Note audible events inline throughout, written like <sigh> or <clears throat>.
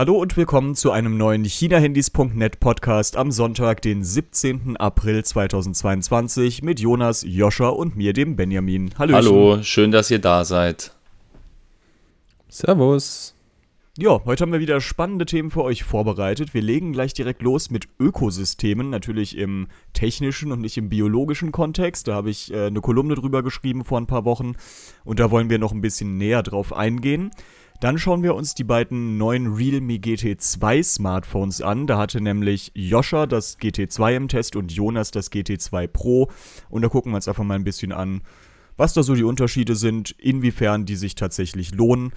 Hallo und willkommen zu einem neuen ChinaHandys.net Podcast am Sonntag, den 17. April 2022 mit Jonas, Joscha und mir, dem Benjamin. Hallöchen. Hallo, schön, dass ihr da seid. Servus. Ja, heute haben wir wieder spannende Themen für euch vorbereitet. Wir legen gleich direkt los mit Ökosystemen, natürlich im technischen und nicht im biologischen Kontext. Da habe ich äh, eine Kolumne drüber geschrieben vor ein paar Wochen und da wollen wir noch ein bisschen näher drauf eingehen. Dann schauen wir uns die beiden neuen Realme GT2 Smartphones an. Da hatte nämlich Joscha das GT2 im Test und Jonas das GT2 Pro. Und da gucken wir uns einfach mal ein bisschen an, was da so die Unterschiede sind, inwiefern die sich tatsächlich lohnen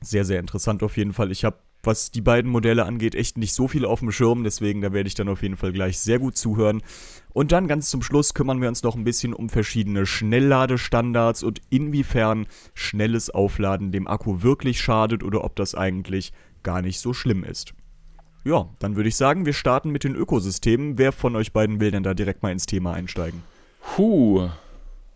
sehr, sehr interessant auf jeden Fall. Ich habe, was die beiden Modelle angeht, echt nicht so viel auf dem Schirm, deswegen da werde ich dann auf jeden Fall gleich sehr gut zuhören. Und dann ganz zum Schluss kümmern wir uns noch ein bisschen um verschiedene Schnellladestandards und inwiefern schnelles Aufladen dem Akku wirklich schadet oder ob das eigentlich gar nicht so schlimm ist. Ja, dann würde ich sagen, wir starten mit den Ökosystemen. Wer von euch beiden will denn da direkt mal ins Thema einsteigen? Puh.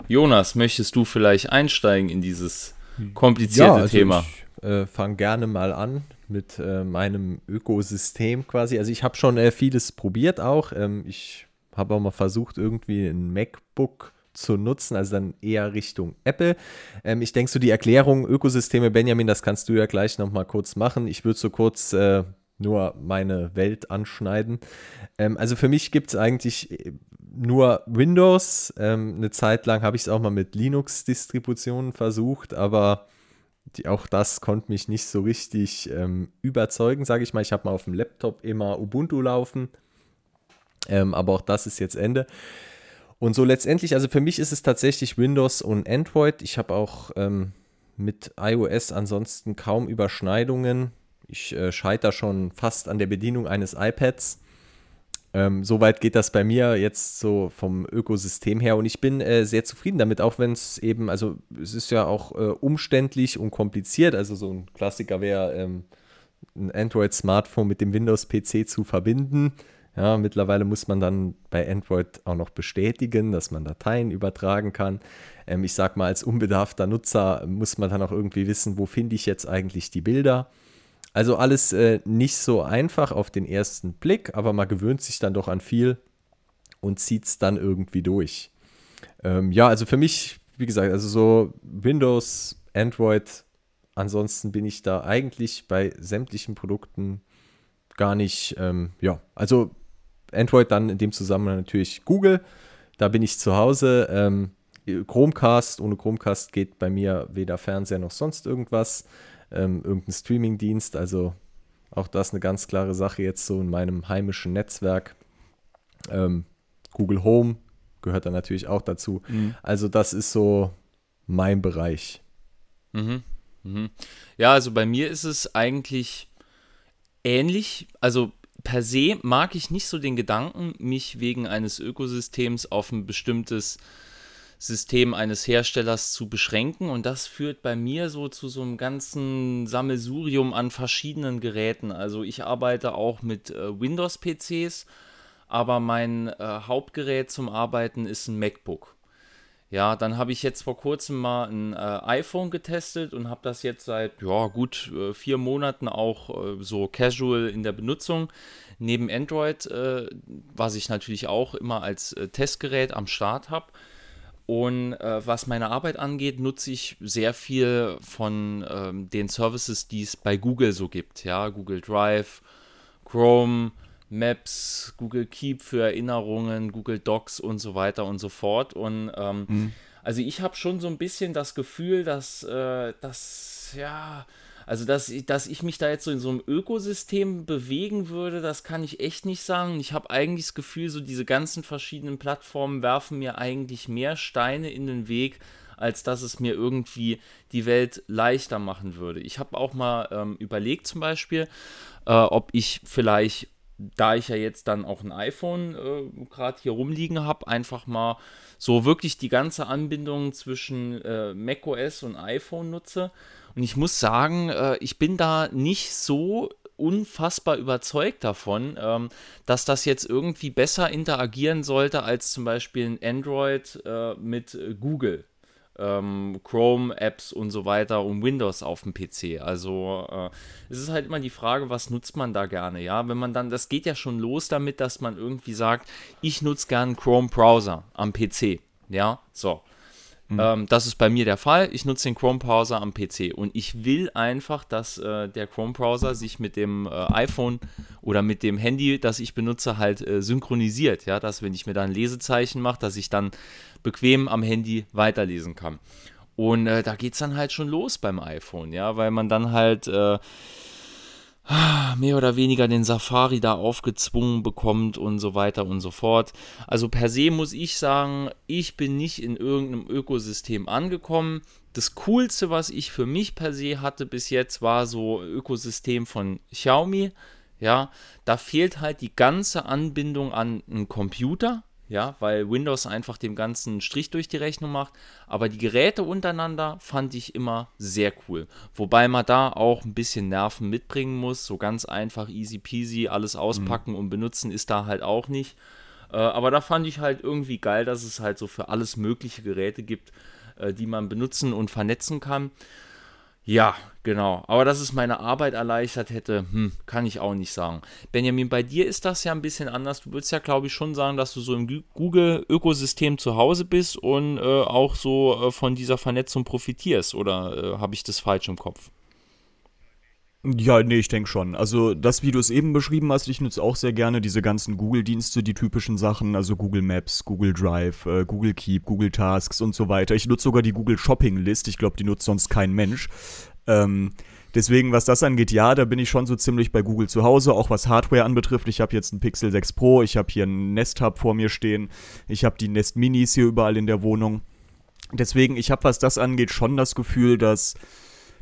Jonas, möchtest du vielleicht einsteigen in dieses komplizierte ja, also Thema? Ich äh, fange gerne mal an mit äh, meinem Ökosystem quasi. Also ich habe schon äh, vieles probiert auch. Ähm, ich habe auch mal versucht, irgendwie ein MacBook zu nutzen, also dann eher Richtung Apple. Ähm, ich denke so die Erklärung Ökosysteme, Benjamin, das kannst du ja gleich nochmal kurz machen. Ich würde so kurz äh, nur meine Welt anschneiden. Ähm, also für mich gibt es eigentlich äh, nur Windows. Ähm, eine Zeit lang habe ich es auch mal mit Linux-Distributionen versucht, aber die, auch das konnte mich nicht so richtig ähm, überzeugen, sage ich mal. Ich habe mal auf dem Laptop immer Ubuntu laufen, ähm, aber auch das ist jetzt Ende. Und so letztendlich, also für mich ist es tatsächlich Windows und Android. Ich habe auch ähm, mit iOS ansonsten kaum Überschneidungen. Ich äh, scheitere schon fast an der Bedienung eines iPads. Ähm, Soweit geht das bei mir jetzt so vom Ökosystem her und ich bin äh, sehr zufrieden damit, auch wenn es eben, also es ist ja auch äh, umständlich und kompliziert. Also so ein Klassiker wäre, ähm, ein Android-Smartphone mit dem Windows-PC zu verbinden. Ja, mittlerweile muss man dann bei Android auch noch bestätigen, dass man Dateien übertragen kann. Ähm, ich sag mal, als unbedarfter Nutzer muss man dann auch irgendwie wissen, wo finde ich jetzt eigentlich die Bilder. Also alles äh, nicht so einfach auf den ersten Blick, aber man gewöhnt sich dann doch an viel und zieht es dann irgendwie durch. Ähm, ja, also für mich, wie gesagt, also so Windows, Android, ansonsten bin ich da eigentlich bei sämtlichen Produkten gar nicht, ähm, ja, also Android dann in dem Zusammenhang natürlich Google, da bin ich zu Hause. Ähm, Chromecast, ohne Chromecast geht bei mir weder Fernseher noch sonst irgendwas ähm, irgendein Streamingdienst. Also auch das eine ganz klare Sache jetzt so in meinem heimischen Netzwerk. Ähm, Google Home gehört da natürlich auch dazu. Mhm. Also das ist so mein Bereich. Mhm. Mhm. Ja, also bei mir ist es eigentlich ähnlich. Also per se mag ich nicht so den Gedanken, mich wegen eines Ökosystems auf ein bestimmtes System eines Herstellers zu beschränken. Und das führt bei mir so zu so einem ganzen Sammelsurium an verschiedenen Geräten. Also ich arbeite auch mit äh, Windows-PCs, aber mein äh, Hauptgerät zum Arbeiten ist ein MacBook. Ja, dann habe ich jetzt vor kurzem mal ein äh, iPhone getestet und habe das jetzt seit ja, gut äh, vier Monaten auch äh, so casual in der Benutzung. Neben Android, äh, was ich natürlich auch immer als äh, Testgerät am Start habe. Und äh, was meine Arbeit angeht, nutze ich sehr viel von ähm, den Services, die es bei Google so gibt. Ja, Google Drive, Chrome, Maps, Google Keep für Erinnerungen, Google Docs und so weiter und so fort. Und ähm, mhm. also ich habe schon so ein bisschen das Gefühl, dass äh, das ja also, dass, dass ich mich da jetzt so in so einem Ökosystem bewegen würde, das kann ich echt nicht sagen. Ich habe eigentlich das Gefühl, so diese ganzen verschiedenen Plattformen werfen mir eigentlich mehr Steine in den Weg, als dass es mir irgendwie die Welt leichter machen würde. Ich habe auch mal ähm, überlegt zum Beispiel, äh, ob ich vielleicht, da ich ja jetzt dann auch ein iPhone äh, gerade hier rumliegen habe, einfach mal so wirklich die ganze Anbindung zwischen äh, macOS und iPhone nutze und ich muss sagen, äh, ich bin da nicht so unfassbar überzeugt davon, ähm, dass das jetzt irgendwie besser interagieren sollte als zum Beispiel ein Android äh, mit Google. ähm, Chrome-Apps und so weiter und Windows auf dem PC. Also äh, es ist halt immer die Frage, was nutzt man da gerne, ja? Wenn man dann, das geht ja schon los damit, dass man irgendwie sagt, ich nutze gerne Chrome-Browser am PC, ja, so. Mhm. Ähm, das ist bei mir der Fall. Ich nutze den Chrome-Browser am PC und ich will einfach, dass äh, der Chrome-Browser sich mit dem äh, iPhone oder mit dem Handy, das ich benutze, halt äh, synchronisiert. Ja, dass wenn ich mir da ein Lesezeichen mache, dass ich dann bequem am Handy weiterlesen kann. Und äh, da geht es dann halt schon los beim iPhone, ja, weil man dann halt äh, mehr oder weniger den Safari da aufgezwungen bekommt und so weiter und so fort. Also per se muss ich sagen, ich bin nicht in irgendeinem Ökosystem angekommen. Das Coolste, was ich für mich per se hatte bis jetzt, war so Ökosystem von Xiaomi. Ja, da fehlt halt die ganze Anbindung an einen Computer ja, weil Windows einfach dem ganzen Strich durch die Rechnung macht. Aber die Geräte untereinander fand ich immer sehr cool. Wobei man da auch ein bisschen Nerven mitbringen muss. So ganz einfach, easy peasy, alles auspacken mhm. und benutzen ist da halt auch nicht. Äh, aber da fand ich halt irgendwie geil, dass es halt so für alles mögliche Geräte gibt, äh, die man benutzen und vernetzen kann. Ja, genau. Aber dass es meine Arbeit erleichtert hätte, hm, kann ich auch nicht sagen. Benjamin, bei dir ist das ja ein bisschen anders. Du würdest ja, glaube ich, schon sagen, dass du so im Google-Ökosystem zu Hause bist und äh, auch so äh, von dieser Vernetzung profitierst. Oder äh, habe ich das falsch im Kopf? Ja, nee, ich denke schon. Also das, wie du es eben beschrieben hast, ich nutze auch sehr gerne diese ganzen Google-Dienste, die typischen Sachen, also Google Maps, Google Drive, äh, Google Keep, Google Tasks und so weiter. Ich nutze sogar die Google Shopping List. Ich glaube, die nutzt sonst kein Mensch. Ähm, deswegen, was das angeht, ja, da bin ich schon so ziemlich bei Google zu Hause, auch was Hardware anbetrifft. Ich habe jetzt einen Pixel 6 Pro, ich habe hier einen Nest Hub vor mir stehen, ich habe die Nest Minis hier überall in der Wohnung. Deswegen, ich habe, was das angeht, schon das Gefühl, dass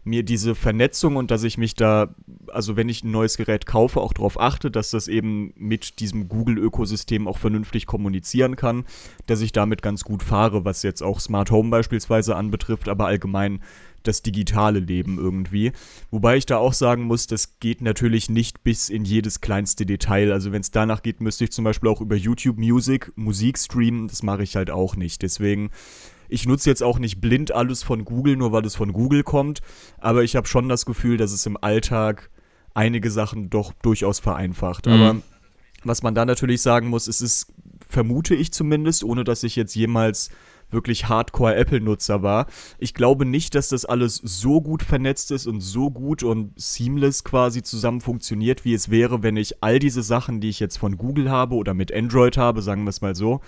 mir diese Vernetzung und dass ich mich da, also wenn ich ein neues Gerät kaufe, auch darauf achte, dass das eben mit diesem Google-Ökosystem auch vernünftig kommunizieren kann, dass ich damit ganz gut fahre, was jetzt auch Smart Home beispielsweise anbetrifft, aber allgemein das digitale Leben irgendwie. Wobei ich da auch sagen muss, das geht natürlich nicht bis in jedes kleinste Detail. Also wenn es danach geht, müsste ich zum Beispiel auch über YouTube Music Musik streamen. Das mache ich halt auch nicht. Deswegen ich nutze jetzt auch nicht blind alles von Google, nur weil es von Google kommt, aber ich habe schon das Gefühl, dass es im Alltag einige Sachen doch durchaus vereinfacht. Mhm. Aber was man da natürlich sagen muss, es ist, vermute ich zumindest, ohne dass ich jetzt jemals wirklich Hardcore-Apple-Nutzer war. Ich glaube nicht, dass das alles so gut vernetzt ist und so gut und seamless quasi zusammen funktioniert, wie es wäre, wenn ich all diese Sachen, die ich jetzt von Google habe oder mit Android habe, sagen wir es mal so,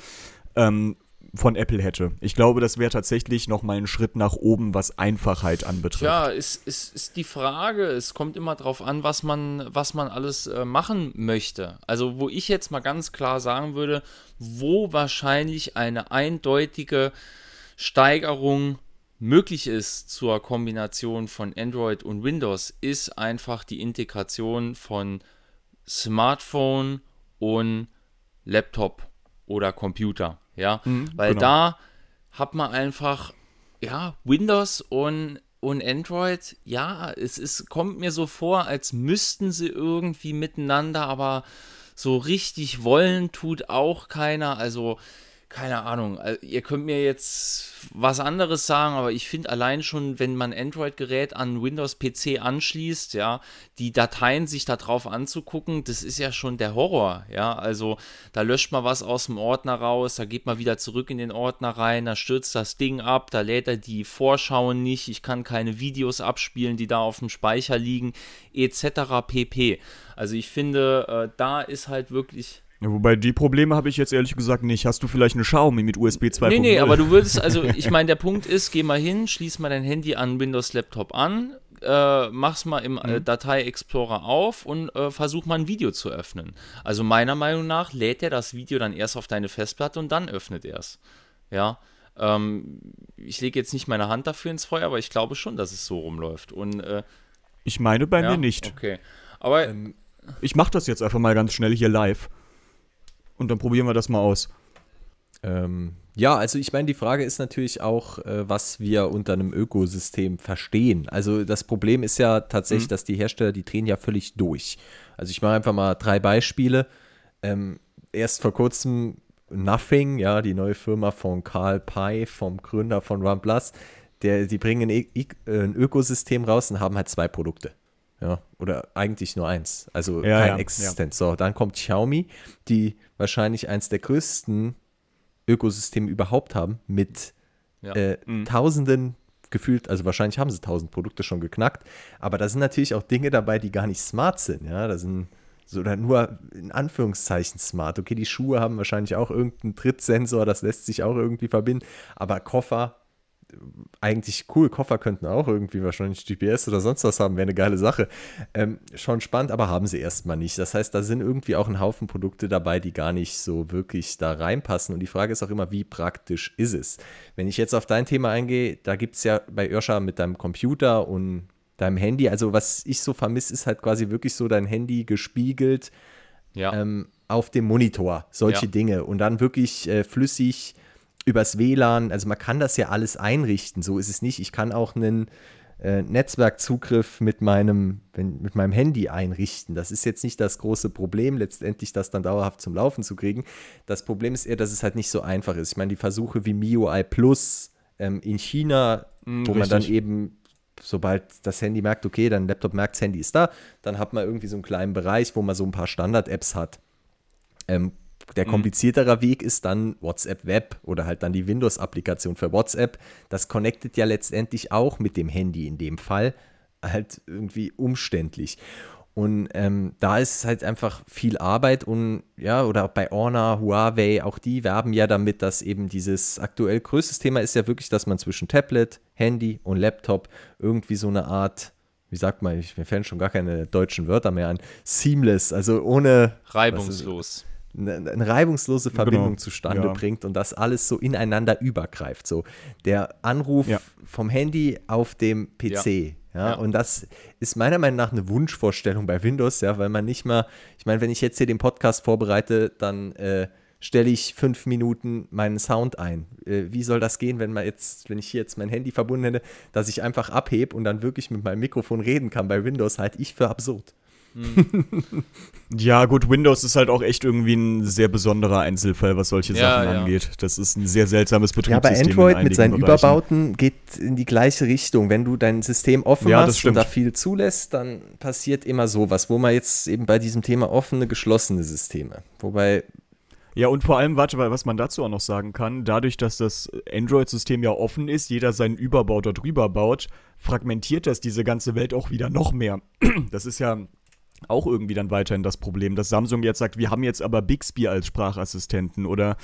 ähm, von Apple hätte. Ich glaube, das wäre tatsächlich noch mal ein Schritt nach oben, was Einfachheit anbetrifft. Ja, ist, ist, ist die Frage. Es kommt immer darauf an, was man, was man alles äh, machen möchte. Also, wo ich jetzt mal ganz klar sagen würde, wo wahrscheinlich eine eindeutige Steigerung möglich ist zur Kombination von Android und Windows, ist einfach die Integration von Smartphone und Laptop oder Computer. Ja, mhm, weil genau. da hat man einfach, ja, Windows und, und Android, ja, es ist, kommt mir so vor, als müssten sie irgendwie miteinander, aber so richtig wollen tut auch keiner. Also keine Ahnung, äh, ihr könnt mir jetzt was anderes sagen, aber ich finde allein schon, wenn man Android-Gerät an Windows-PC anschließt, ja, die Dateien sich da drauf anzugucken, das ist ja schon der Horror, ja, also da löscht man was aus dem Ordner raus, da geht man wieder zurück in den Ordner rein, da stürzt das Ding ab, da lädt er die Vorschauen nicht, ich kann keine Videos abspielen, die da auf dem Speicher liegen, etc. pp. Also ich finde, äh, da ist halt wirklich ja, wobei die Probleme habe ich jetzt ehrlich gesagt nicht. Hast du vielleicht eine Xiaomi mit USB 2.0? Nee, nee, aber du würdest, also <laughs> ich meine, der Punkt ist, geh mal hin, schließ mal dein Handy an Windows Laptop an, äh, mach's mal im äh, mhm. Datei Explorer auf und äh, versuch mal ein Video zu öffnen. Also meiner Meinung nach lädt er das Video dann erst auf deine Festplatte und dann öffnet er es. Ja. Ähm, ich lege jetzt nicht meine Hand dafür ins Feuer, aber ich glaube schon, dass es so rumläuft. Und, äh, ich meine bei ja? mir nicht. Okay. Aber ähm, ich mache das jetzt einfach mal ganz schnell hier live und dann probieren wir das mal aus. Ähm, ja, also ich meine, die Frage ist natürlich auch, äh, was wir unter einem Ökosystem verstehen. Also das Problem ist ja tatsächlich, mhm. dass die Hersteller, die drehen ja völlig durch. Also ich mache einfach mal drei Beispiele. Ähm, erst vor kurzem Nothing, ja, die neue Firma von Carl Pei, vom Gründer von OnePlus, der, die bringen ein, ein Ökosystem raus und haben halt zwei Produkte. Ja, oder eigentlich nur eins. Also Ja, kein ja, Existenz. So, dann kommt Xiaomi, die wahrscheinlich eins der größten Ökosysteme überhaupt haben, mit Ja. äh, tausenden gefühlt, also wahrscheinlich haben sie tausend Produkte schon geknackt, aber da sind natürlich auch Dinge dabei, die gar nicht smart sind. Ja, da sind so oder nur in Anführungszeichen smart. Okay, die Schuhe haben wahrscheinlich auch irgendeinen Trittsensor, das lässt sich auch irgendwie verbinden, aber Koffer eigentlich cool. Koffer könnten auch irgendwie wahrscheinlich GPS oder sonst was haben, wäre eine geile Sache. Ähm, schon spannend, aber haben sie erstmal nicht. Das heißt, da sind irgendwie auch ein Haufen Produkte dabei, die gar nicht so wirklich da reinpassen. Und die Frage ist auch immer, wie praktisch ist es? Wenn ich jetzt auf dein Thema eingehe, da gibt es ja bei Irscha mit deinem Computer und deinem Handy, also was ich so vermisse, ist halt quasi wirklich so dein Handy gespiegelt Ja. ähm, auf dem Monitor, solche Ja. Dinge. Und dann wirklich äh, flüssig übers WLAN, also man kann das ja alles einrichten, so ist es nicht. Ich kann auch einen äh, Netzwerkzugriff mit meinem, wenn, mit meinem Handy einrichten. Das ist jetzt nicht das große Problem, letztendlich das dann dauerhaft zum Laufen zu kriegen. Das Problem ist eher, dass es halt nicht so einfach ist. Ich meine, die Versuche wie MIUI Plus ähm, in China, Mm, wo man dann richtig. eben sobald das Handy merkt, okay, dein Laptop merkt, das Handy ist da, dann hat man irgendwie so einen kleinen Bereich, wo man so ein paar Standard-Apps hat. Ähm, der kompliziertere Weg ist dann WhatsApp Web oder halt dann die Windows-Applikation für WhatsApp. Das connectet ja letztendlich auch mit dem Handy in dem Fall. Halt irgendwie umständlich. Und ähm, da ist halt einfach viel Arbeit und ja, oder auch bei Honor, Huawei, auch die werben ja damit, dass eben dieses aktuell größtes Thema ist ja wirklich, dass man zwischen Tablet, Handy und Laptop irgendwie so eine Art, wie sagt man, ich, mir fällen schon gar keine deutschen Wörter mehr an, seamless, also ohne Reibungslos. Eine, eine reibungslose Verbindung Genau, zustande ja. bringt und das alles so ineinander übergreift. So der Anruf Ja. vom Handy auf dem PC. Ja. Ja. und das ist meiner Meinung nach eine Wunschvorstellung bei Windows, ja, weil man nicht mal, ich meine, wenn ich jetzt hier den Podcast vorbereite, dann äh, stelle ich fünf Minuten meinen Sound ein. Äh, wie soll das gehen, wenn man jetzt, wenn ich hier jetzt mein Handy verbunden hätte, dass ich einfach abhebe und dann wirklich mit meinem Mikrofon reden kann bei Windows, halte ich für absurd. <laughs> Ja, gut, Windows ist halt auch echt irgendwie ein sehr besonderer Einzelfall, was solche Ja, Sachen ja. angeht. Das ist ein sehr seltsames Ja, Betriebssystem. aber in Android mit seinen Bereichen. Überbauten geht in die gleiche Richtung. Wenn du dein System offen Ja, hast und da viel zulässt, dann passiert immer sowas, wo man jetzt eben bei diesem Thema offene, geschlossene Systeme. Wobei, Ja, und vor allem, warte mal, was man dazu auch noch sagen kann, dadurch, dass das Android-System ja offen ist, jeder seinen Überbau da drüber baut, fragmentiert das diese ganze Welt auch wieder noch mehr. <clears throat> Das ist ja auch irgendwie dann weiterhin das Problem, dass Samsung jetzt sagt, wir haben jetzt aber Bixby als Sprachassistenten oder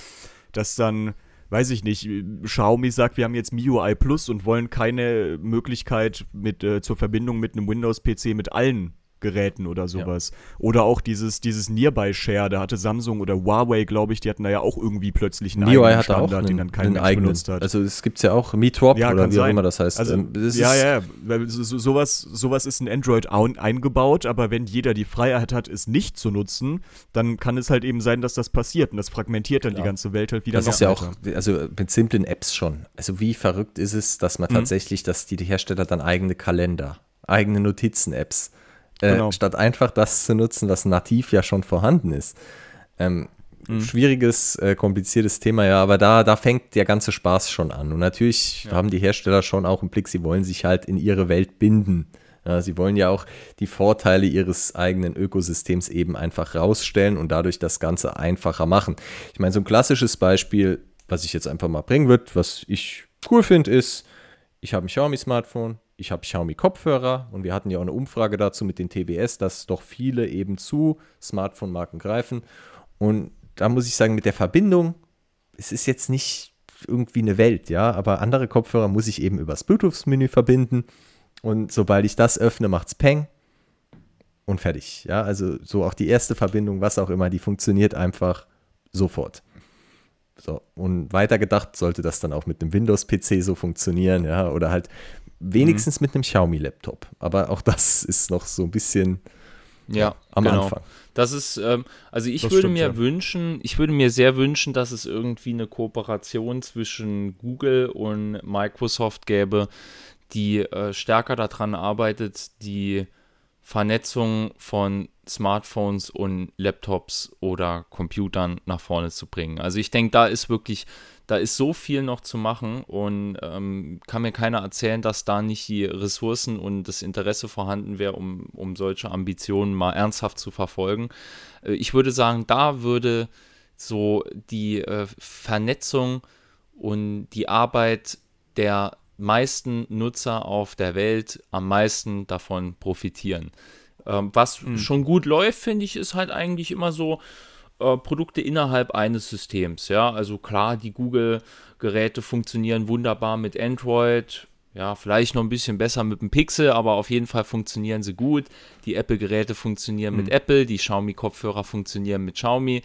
dass dann, weiß ich nicht, Xiaomi sagt, wir haben jetzt MIUI Plus und wollen keine Möglichkeit mit, äh, zur Verbindung mit einem Windows-PC mit allen Geräten oder sowas. Oder auch dieses, dieses Nearby-Share, da hatte Samsung oder Huawei, glaube ich, die hatten da ja auch irgendwie plötzlich einen MIUI eigenen auch Standard, einen, den dann kein Mensch eigenen. benutzt hat. Also es gibt ja auch Meetrop Ja, oder wie auch sein. immer das heißt. Also, Ähm, das ja, ist- ja, ja. So, so, sowas, sowas ist in Android ein, eingebaut, aber wenn jeder die Freiheit hat, es nicht zu nutzen, dann kann es halt eben sein, dass das passiert und das fragmentiert dann die ganze Welt halt wieder Das ist ja auch, also mit simplen Apps schon. Also wie verrückt ist es, dass Mhm. man tatsächlich, dass die Hersteller dann eigene Kalender, eigene Notizen-Apps, äh, Genau. statt einfach das zu nutzen, was nativ ja schon vorhanden ist. Ähm, Mhm. Schwieriges, äh, kompliziertes Thema, ja, aber da, da fängt der ganze Spaß schon an. Und natürlich haben die Hersteller schon auch im Blick, sie wollen sich halt in ihre Welt binden. Ja, sie wollen ja auch die Vorteile ihres eigenen Ökosystems eben einfach rausstellen und dadurch das Ganze einfacher machen. Ich meine, so ein klassisches Beispiel, was ich jetzt einfach mal bringen würde, was ich cool finde, ist, ich habe ein Xiaomi-Smartphone, ich habe Xiaomi-Kopfhörer und wir hatten ja auch eine Umfrage dazu mit den TWS, dass doch viele eben zu Smartphone-Marken greifen. Und da muss ich sagen, mit der Verbindung, es ist jetzt nicht irgendwie eine Welt, ja, aber andere Kopfhörer muss ich eben übers Bluetooth-Menü verbinden. Und sobald ich das öffne, macht's Peng und fertig. Ja, also so auch die erste Verbindung, was auch immer, die funktioniert einfach sofort. So, und weitergedacht sollte das dann auch mit einem Windows-PC so funktionieren, ja, oder halt wenigstens mit einem Xiaomi-Laptop. Aber auch das <laughs> ist noch so ein bisschen Ja, am genau. Anfang. Das ist, ähm, also ich Das würde stimmt, mir ja. wünschen, ich würde mir sehr wünschen, dass es irgendwie eine Kooperation zwischen Google und Microsoft gäbe, die äh, stärker daran arbeitet, die Vernetzung von Smartphones und Laptops oder Computern nach vorne zu bringen. Also ich denke, da ist wirklich, da ist so viel noch zu machen und ähm, kann mir keiner erzählen, dass da nicht die Ressourcen und das Interesse vorhanden wäre, um, um solche Ambitionen mal ernsthaft zu verfolgen. Äh, ich würde sagen, da würde so die äh, Vernetzung und die Arbeit der meisten Nutzer auf der Welt am meisten davon profitieren. Ähm, was mhm. schon gut läuft, finde ich, ist halt eigentlich immer so äh, Produkte innerhalb eines Systems. Ja, also klar, die Google-Geräte funktionieren wunderbar mit Android. Ja, vielleicht noch ein bisschen besser mit dem Pixel, aber auf jeden Fall funktionieren sie gut. Die Apple-Geräte funktionieren mhm. mit Apple, die Xiaomi-Kopfhörer funktionieren mit Xiaomi.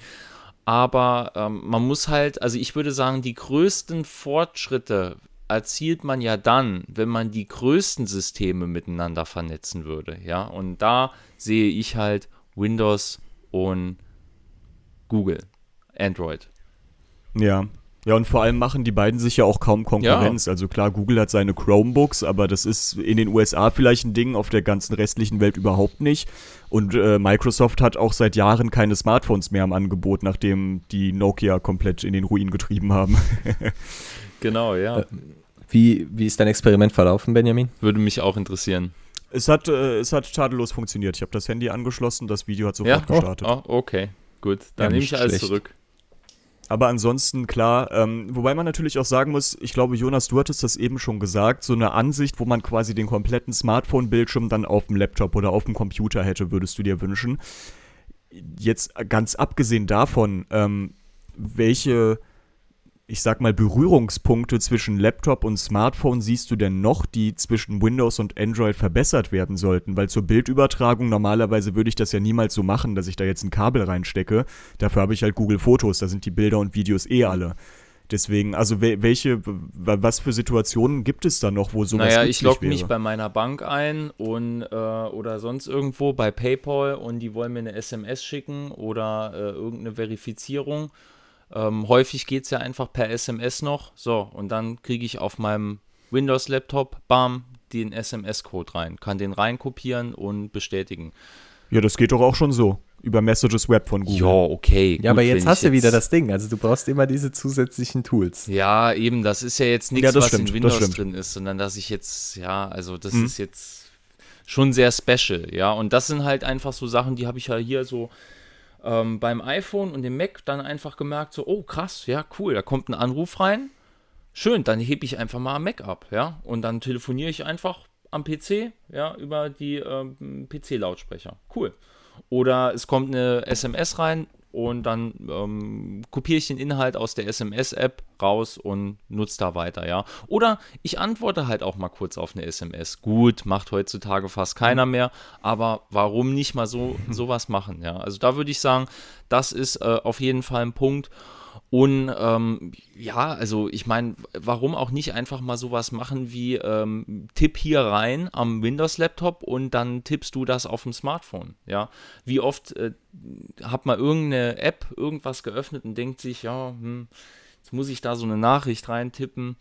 Aber ähm, man muss halt, also ich würde sagen, die größten Fortschritte erzielt man ja dann, wenn man die größten Systeme miteinander vernetzen würde. Ja, und da sehe ich halt Windows und Google, Android. Ja, ja, und vor allem machen die beiden sich ja auch kaum Konkurrenz. Ja. Also klar, Google hat seine Chromebooks, aber das ist in den USA vielleicht ein Ding, auf der ganzen restlichen Welt überhaupt nicht. Und äh, Microsoft hat auch seit Jahren keine Smartphones mehr im Angebot, nachdem die Nokia komplett in den Ruin getrieben haben. <laughs> genau, ja. Äh, wie, wie ist dein Experiment verlaufen, Benjamin? Würde mich auch interessieren. Es hat, äh, es hat tadellos funktioniert. Ich habe das Handy angeschlossen, das Video hat sofort ja? gestartet. Oh, oh, okay, gut. Dann ja, nehme ich alles schlecht. zurück. Aber ansonsten klar, ähm, wobei man natürlich auch sagen muss, ich glaube, Jonas, du hattest das eben schon gesagt, so eine Ansicht, wo man quasi den kompletten Smartphone-Bildschirm dann auf dem Laptop oder auf dem Computer hätte, würdest du dir wünschen. Jetzt ganz abgesehen davon, ähm, welche ich sag mal, Berührungspunkte zwischen Laptop und Smartphone siehst du denn noch, die zwischen Windows und Android verbessert werden sollten? Weil zur Bildübertragung normalerweise würde ich das ja niemals so machen, dass ich da jetzt ein Kabel reinstecke. Dafür habe ich halt Google Fotos, da sind die Bilder und Videos eh alle. Deswegen, also welche, was für Situationen gibt es da noch, wo sowas Naja, ich logge mich bei meiner Bank ein und äh, oder sonst irgendwo bei PayPal und die wollen mir eine SMS schicken oder äh, irgendeine Verifizierung ähm, häufig geht es ja einfach per SMS noch. So, und dann kriege ich auf meinem Windows-Laptop, bam, den SMS-Code rein. Kann den reinkopieren und bestätigen. Ja, das geht doch auch schon so. Über Messages Web von Google. Ja, okay. ja, aber jetzt hast du wieder das Ding. Also du brauchst immer diese zusätzlichen Tools. Ja, eben, das ist ja jetzt nichts, ja, was stimmt, in Windows drin ist, sondern dass ich jetzt, ja, also das mhm. ist jetzt schon sehr special, ja. Und das sind halt einfach so Sachen, die habe ich ja hier so ähm, beim iPhone und dem Mac dann einfach gemerkt, so, oh krass, ja, cool, da kommt ein Anruf rein. Schön, dann hebe ich einfach mal am Mac ab, ja. Und dann telefoniere ich einfach am PC, ja, über die ähm, PC-Lautsprecher. Cool. Oder es kommt eine SMS rein, und dann ähm, kopiere ich den Inhalt aus der SMS-App raus und nutze da weiter, ja. Oder ich antworte halt auch mal kurz auf eine SMS. Gut, macht heutzutage fast keiner mehr, aber warum nicht mal so <laughs> sowas machen, ja. Also da würde ich sagen, das ist äh, auf jeden Fall ein Punkt. Und ähm, ja, also ich meine, warum auch nicht einfach mal sowas machen wie ähm, Tipp hier rein am Windows-Laptop und dann tippst du das auf dem Smartphone. Ja, wie oft äh, hat man irgendeine App irgendwas geöffnet und denkt sich, ja, hm, jetzt muss ich da so eine Nachricht reintippen.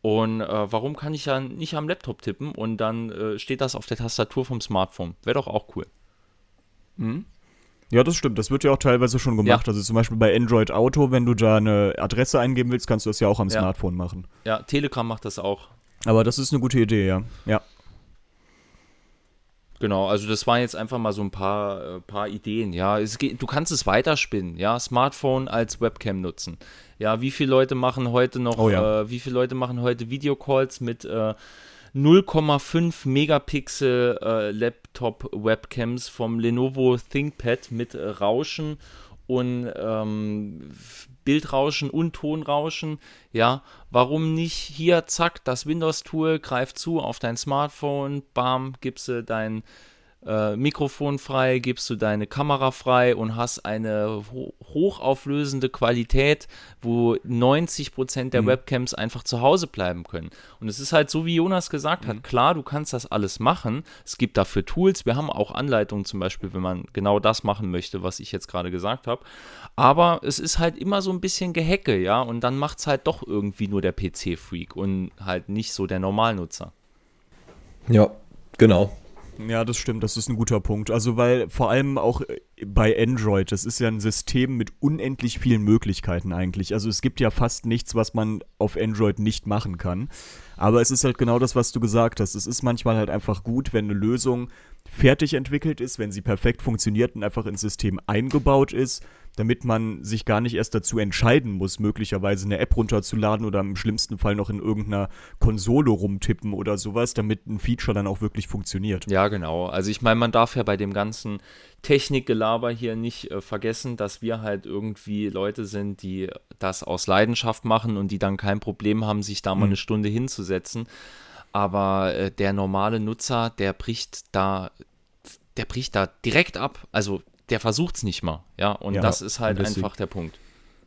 Und äh, warum kann ich ja nicht am Laptop tippen und dann äh, steht das auf der Tastatur vom Smartphone? Wäre doch auch cool. Mhm. Ja, das stimmt. Das wird ja auch teilweise schon gemacht. Ja. Also zum Beispiel bei Android Auto, wenn du da eine Adresse eingeben willst, kannst du das ja auch am ja. Smartphone machen. Ja, Telegram macht das auch. Aber das ist eine gute Idee, ja. Ja. Genau, also das waren jetzt einfach mal so ein paar, äh, paar Ideen, ja. Geht, du kannst es weiterspinnen, ja. Smartphone als Webcam nutzen. Ja, wie viele Leute machen heute noch, oh, ja. äh, wie viele Leute machen heute Videocalls mit äh, 0,5 Megapixel äh, Laptop-Webcams vom Lenovo ThinkPad mit Rauschen und ähm, Bildrauschen und Tonrauschen. Ja, warum nicht hier, zack, das Windows-Tool greift zu auf dein Smartphone, bam, gibst du dein äh, Mikrofon frei, gibst du deine Kamera frei und hast eine ho hochauflösende Qualität, wo 90% der mhm. Webcams einfach zu Hause bleiben können. Und es ist halt so, wie Jonas gesagt mhm. hat, klar, du kannst das alles machen. Es gibt dafür Tools. Wir haben auch Anleitungen zum Beispiel, wenn man genau das machen möchte, was ich jetzt gerade gesagt habe. Aber es ist halt immer so ein bisschen Gehecke, ja. Und dann macht es halt doch irgendwie nur der PC-Freak und halt nicht so der Normalnutzer. Ja, genau. Ja, das stimmt, das ist ein guter Punkt. Also, weil vor allem auch äh, bei Android, das ist ja ein System mit unendlich vielen Möglichkeiten eigentlich. Also, es gibt ja fast nichts, was man auf Android nicht machen kann. Aber es ist halt genau das, was du gesagt hast. Es ist manchmal halt einfach gut, wenn eine Lösung fertig entwickelt ist, wenn sie perfekt funktioniert und einfach ins System eingebaut ist damit man sich gar nicht erst dazu entscheiden muss, möglicherweise eine App runterzuladen oder im schlimmsten Fall noch in irgendeiner Konsole rumtippen oder sowas, damit ein Feature dann auch wirklich funktioniert. Ja, genau. Also ich meine, man darf ja bei dem ganzen Technikgelaber hier nicht äh, vergessen, dass wir halt irgendwie Leute sind, die das aus Leidenschaft machen und die dann kein Problem haben, sich da mal mhm. eine Stunde hinzusetzen. Aber äh, der normale Nutzer, der bricht da der bricht da direkt ab. Also der versucht es nicht mal. Ja, und ja, das ist halt einfach der Punkt.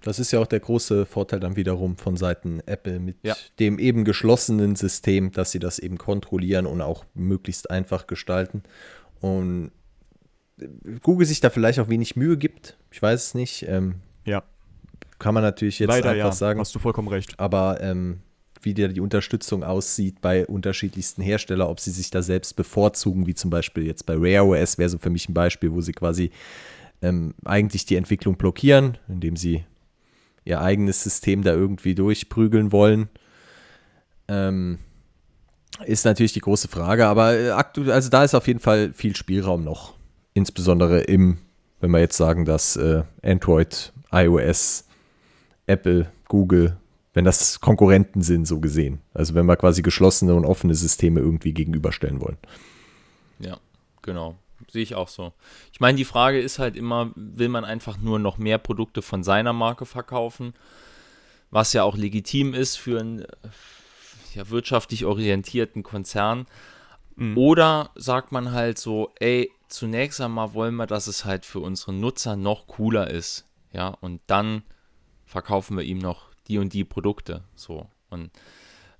Das ist ja auch der große Vorteil dann wiederum von Seiten Apple mit ja. dem eben geschlossenen System, dass sie das eben kontrollieren und auch möglichst einfach gestalten. Und Google sich da vielleicht auch wenig Mühe gibt, ich weiß es nicht. Ähm, ja. Kann man natürlich jetzt Leider, einfach ja. sagen. Hast du vollkommen recht. Aber ähm, wie die Unterstützung aussieht bei unterschiedlichsten Herstellern, ob sie sich da selbst bevorzugen, wie zum Beispiel jetzt bei Rare OS wäre so für mich ein Beispiel, wo sie quasi ähm, eigentlich die Entwicklung blockieren, indem sie ihr eigenes System da irgendwie durchprügeln wollen. Ähm, ist natürlich die große Frage, aber äh, aktuell, also da ist auf jeden Fall viel Spielraum noch. Insbesondere im, wenn wir jetzt sagen, dass äh, Android, iOS, Apple, Google wenn das Konkurrenten sind, so gesehen. Also wenn wir quasi geschlossene und offene Systeme irgendwie gegenüberstellen wollen. Ja, genau. Sehe ich auch so. Ich meine, die Frage ist halt immer, will man einfach nur noch mehr Produkte von seiner Marke verkaufen, was ja auch legitim ist für einen ja, wirtschaftlich orientierten Konzern. Mhm. Oder sagt man halt so, ey, zunächst einmal wollen wir, dass es halt für unsere Nutzer noch cooler ist. Ja, und dann verkaufen wir ihm noch die und die Produkte. So. Und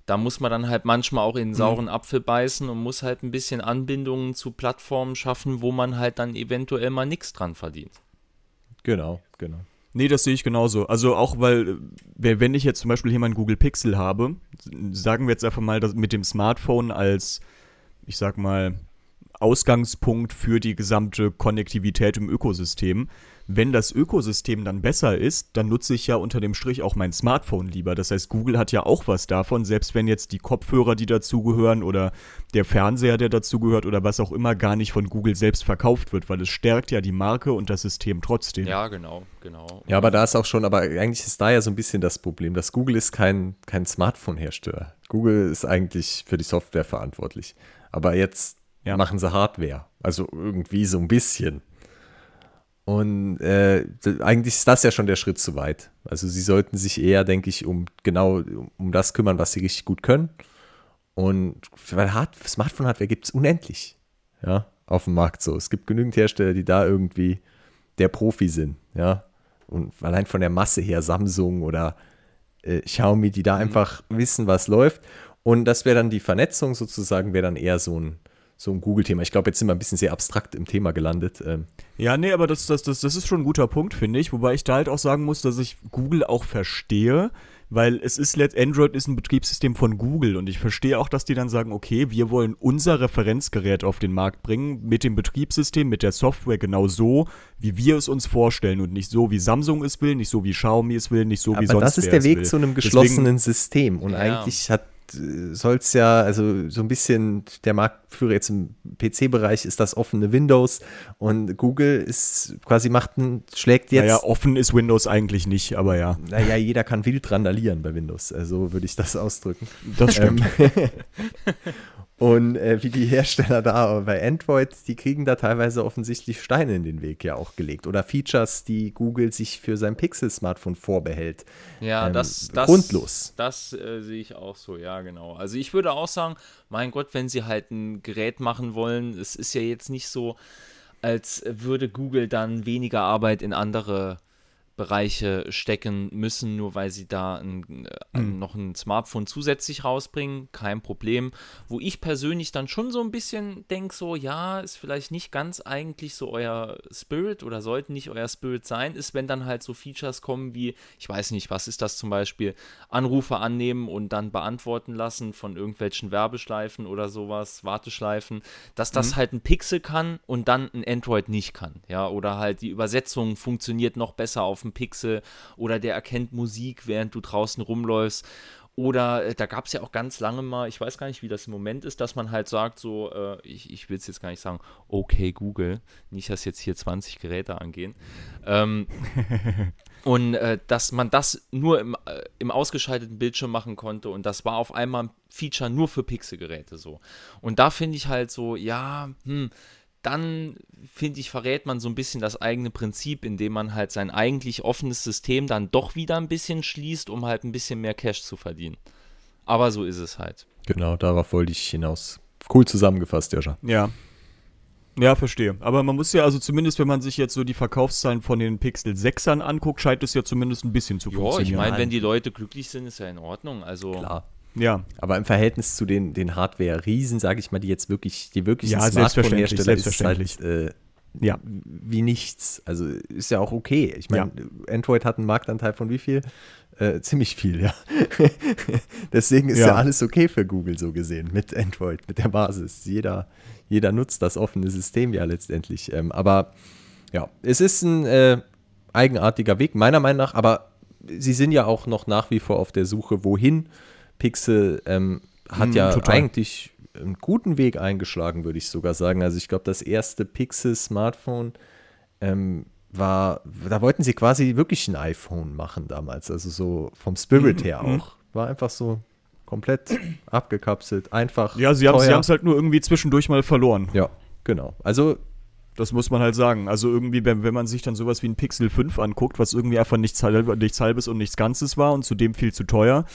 da muss man dann halt manchmal auch in den mhm. sauren Apfel beißen und muss halt ein bisschen Anbindungen zu Plattformen schaffen, wo man halt dann eventuell mal nichts dran verdient. Genau, genau. Nee, das sehe ich genauso. Also auch weil, wenn ich jetzt zum Beispiel hier mein Google Pixel habe, sagen wir jetzt einfach mal dass mit dem Smartphone als, ich sag mal, Ausgangspunkt für die gesamte Konnektivität im Ökosystem, wenn das Ökosystem dann besser ist, dann nutze ich ja unter dem Strich auch mein Smartphone lieber. Das heißt, Google hat ja auch was davon, selbst wenn jetzt die Kopfhörer, die dazugehören oder der Fernseher, der dazugehört oder was auch immer, gar nicht von Google selbst verkauft wird, weil es stärkt ja die Marke und das System trotzdem. Ja, genau, genau. Ja, aber da ist auch schon, aber eigentlich ist da ja so ein bisschen das Problem, dass Google ist kein, kein Smartphone-Hersteller. Google ist eigentlich für die Software verantwortlich. Aber jetzt ja. machen sie Hardware. Also irgendwie so ein bisschen. Und äh, eigentlich ist das ja schon der Schritt zu weit. Also sie sollten sich eher, denke ich, um genau um das kümmern, was sie richtig gut können. Und weil Hard Smartphone-Hardware gibt es unendlich, ja, auf dem Markt so. Es gibt genügend Hersteller, die da irgendwie der Profi sind, ja. Und allein von der Masse her Samsung oder äh, Xiaomi, die da mhm. einfach wissen, was läuft. Und das wäre dann die Vernetzung sozusagen, wäre dann eher so ein, so ein Google-Thema. Ich glaube, jetzt sind wir ein bisschen sehr abstrakt im Thema gelandet. Ähm. Ja, nee, aber das, das, das, das ist schon ein guter Punkt, finde ich. Wobei ich da halt auch sagen muss, dass ich Google auch verstehe, weil es ist Android ist ein Betriebssystem von Google und ich verstehe auch, dass die dann sagen, okay, wir wollen unser Referenzgerät auf den Markt bringen mit dem Betriebssystem, mit der Software genau so, wie wir es uns vorstellen und nicht so, wie Samsung es will, nicht so, wie Xiaomi es will, nicht so, Aber wie sonst das ist der Weg zu einem geschlossenen Deswegen, System und ja. eigentlich hat soll es ja, also so ein bisschen der Marktführer jetzt im PC-Bereich ist das offene Windows und Google ist quasi macht ein, schlägt jetzt. Naja, offen ist Windows eigentlich nicht, aber ja. Naja, jeder kann wild randalieren bei Windows, also würde ich das ausdrücken. Das stimmt. Ähm, <laughs> Und äh, wie die Hersteller da bei Android, die kriegen da teilweise offensichtlich Steine in den Weg ja auch gelegt. Oder Features, die Google sich für sein Pixel-Smartphone vorbehält. Ja, ähm, das, das. Grundlos. Das äh, sehe ich auch so, ja, genau. Also ich würde auch sagen, mein Gott, wenn sie halt ein Gerät machen wollen, es ist ja jetzt nicht so, als würde Google dann weniger Arbeit in andere Bereiche stecken müssen, nur weil sie da ein, äh, Mhm. noch ein Smartphone zusätzlich rausbringen, kein Problem. Wo ich persönlich dann schon so ein bisschen denke, so ja, ist vielleicht nicht ganz eigentlich so euer Spirit oder sollten nicht euer Spirit sein, ist, wenn dann halt so Features kommen wie, ich weiß nicht, was ist das zum Beispiel, Anrufe annehmen und dann beantworten lassen von irgendwelchen Werbeschleifen oder sowas, Warteschleifen, dass das halt ein Pixel kann und dann ein Android nicht kann, ja, oder halt die Übersetzung funktioniert noch besser auf dem Pixel oder der erkennt Musik, während du draußen rumläufst. Oder äh, da gab es ja auch ganz lange mal, ich weiß gar nicht, wie das im Moment ist, dass man halt sagt, so, äh, ich, ich will es jetzt gar nicht sagen, okay, Google, nicht, dass jetzt hier 20 Geräte angehen. Ähm, <laughs> und äh, dass man das nur im, äh, im ausgeschalteten Bildschirm machen konnte und das war auf einmal ein Feature nur für Pixelgeräte so. Und da finde ich halt so, ja, hm, dann finde ich, verrät man so ein bisschen das eigene Prinzip, indem man halt sein eigentlich offenes System dann doch wieder ein bisschen schließt, um halt ein bisschen mehr Cash zu verdienen. Aber so ist es halt. Genau, darauf wollte ich hinaus. Cool zusammengefasst, Joscha. Ja. Ja, verstehe. Aber man muss ja, also zumindest, wenn man sich jetzt so die Verkaufszahlen von den Pixel 6ern anguckt, scheint es ja zumindest ein bisschen zu Ja, funktionieren. ich meine, wenn die Leute glücklich sind, ist ja in Ordnung. Also Klar. Ja, Aber im Verhältnis zu den, den Hardware-Riesen, sage ich mal, die jetzt wirklich, die wirklichen Ja, Smartphone-Hersteller ist halt äh, ja. wie nichts. Also ist ja auch okay. Ich meine, Android hat einen Marktanteil von wie viel? Äh, ziemlich viel, ja. <laughs> Deswegen ist ja. Ja. alles okay für Google so gesehen mit Android, mit der Basis. Jeder, jeder nutzt das offene System ja letztendlich. Ähm, aber ja, es ist ein äh, eigenartiger Weg, meiner Meinung nach, aber sie sind ja auch noch nach wie vor auf der Suche, wohin. Pixel ähm, hat Mm, ja total. eigentlich einen guten Weg eingeschlagen, würde ich sogar sagen. Also ich glaube, das erste Pixel-Smartphone ähm, war, da wollten sie quasi wirklich ein iPhone machen damals. Also so vom Spirit her auch. War einfach so komplett abgekapselt, einfach. Ja, sie haben es halt nur irgendwie zwischendurch mal verloren. Ja, genau. Also Das muss man halt sagen. Also irgendwie, wenn, wenn man sich dann sowas wie ein Pixel 5 anguckt, was irgendwie einfach nichts, halb, nichts halbes und nichts Ganzes war und zudem viel zu teuer,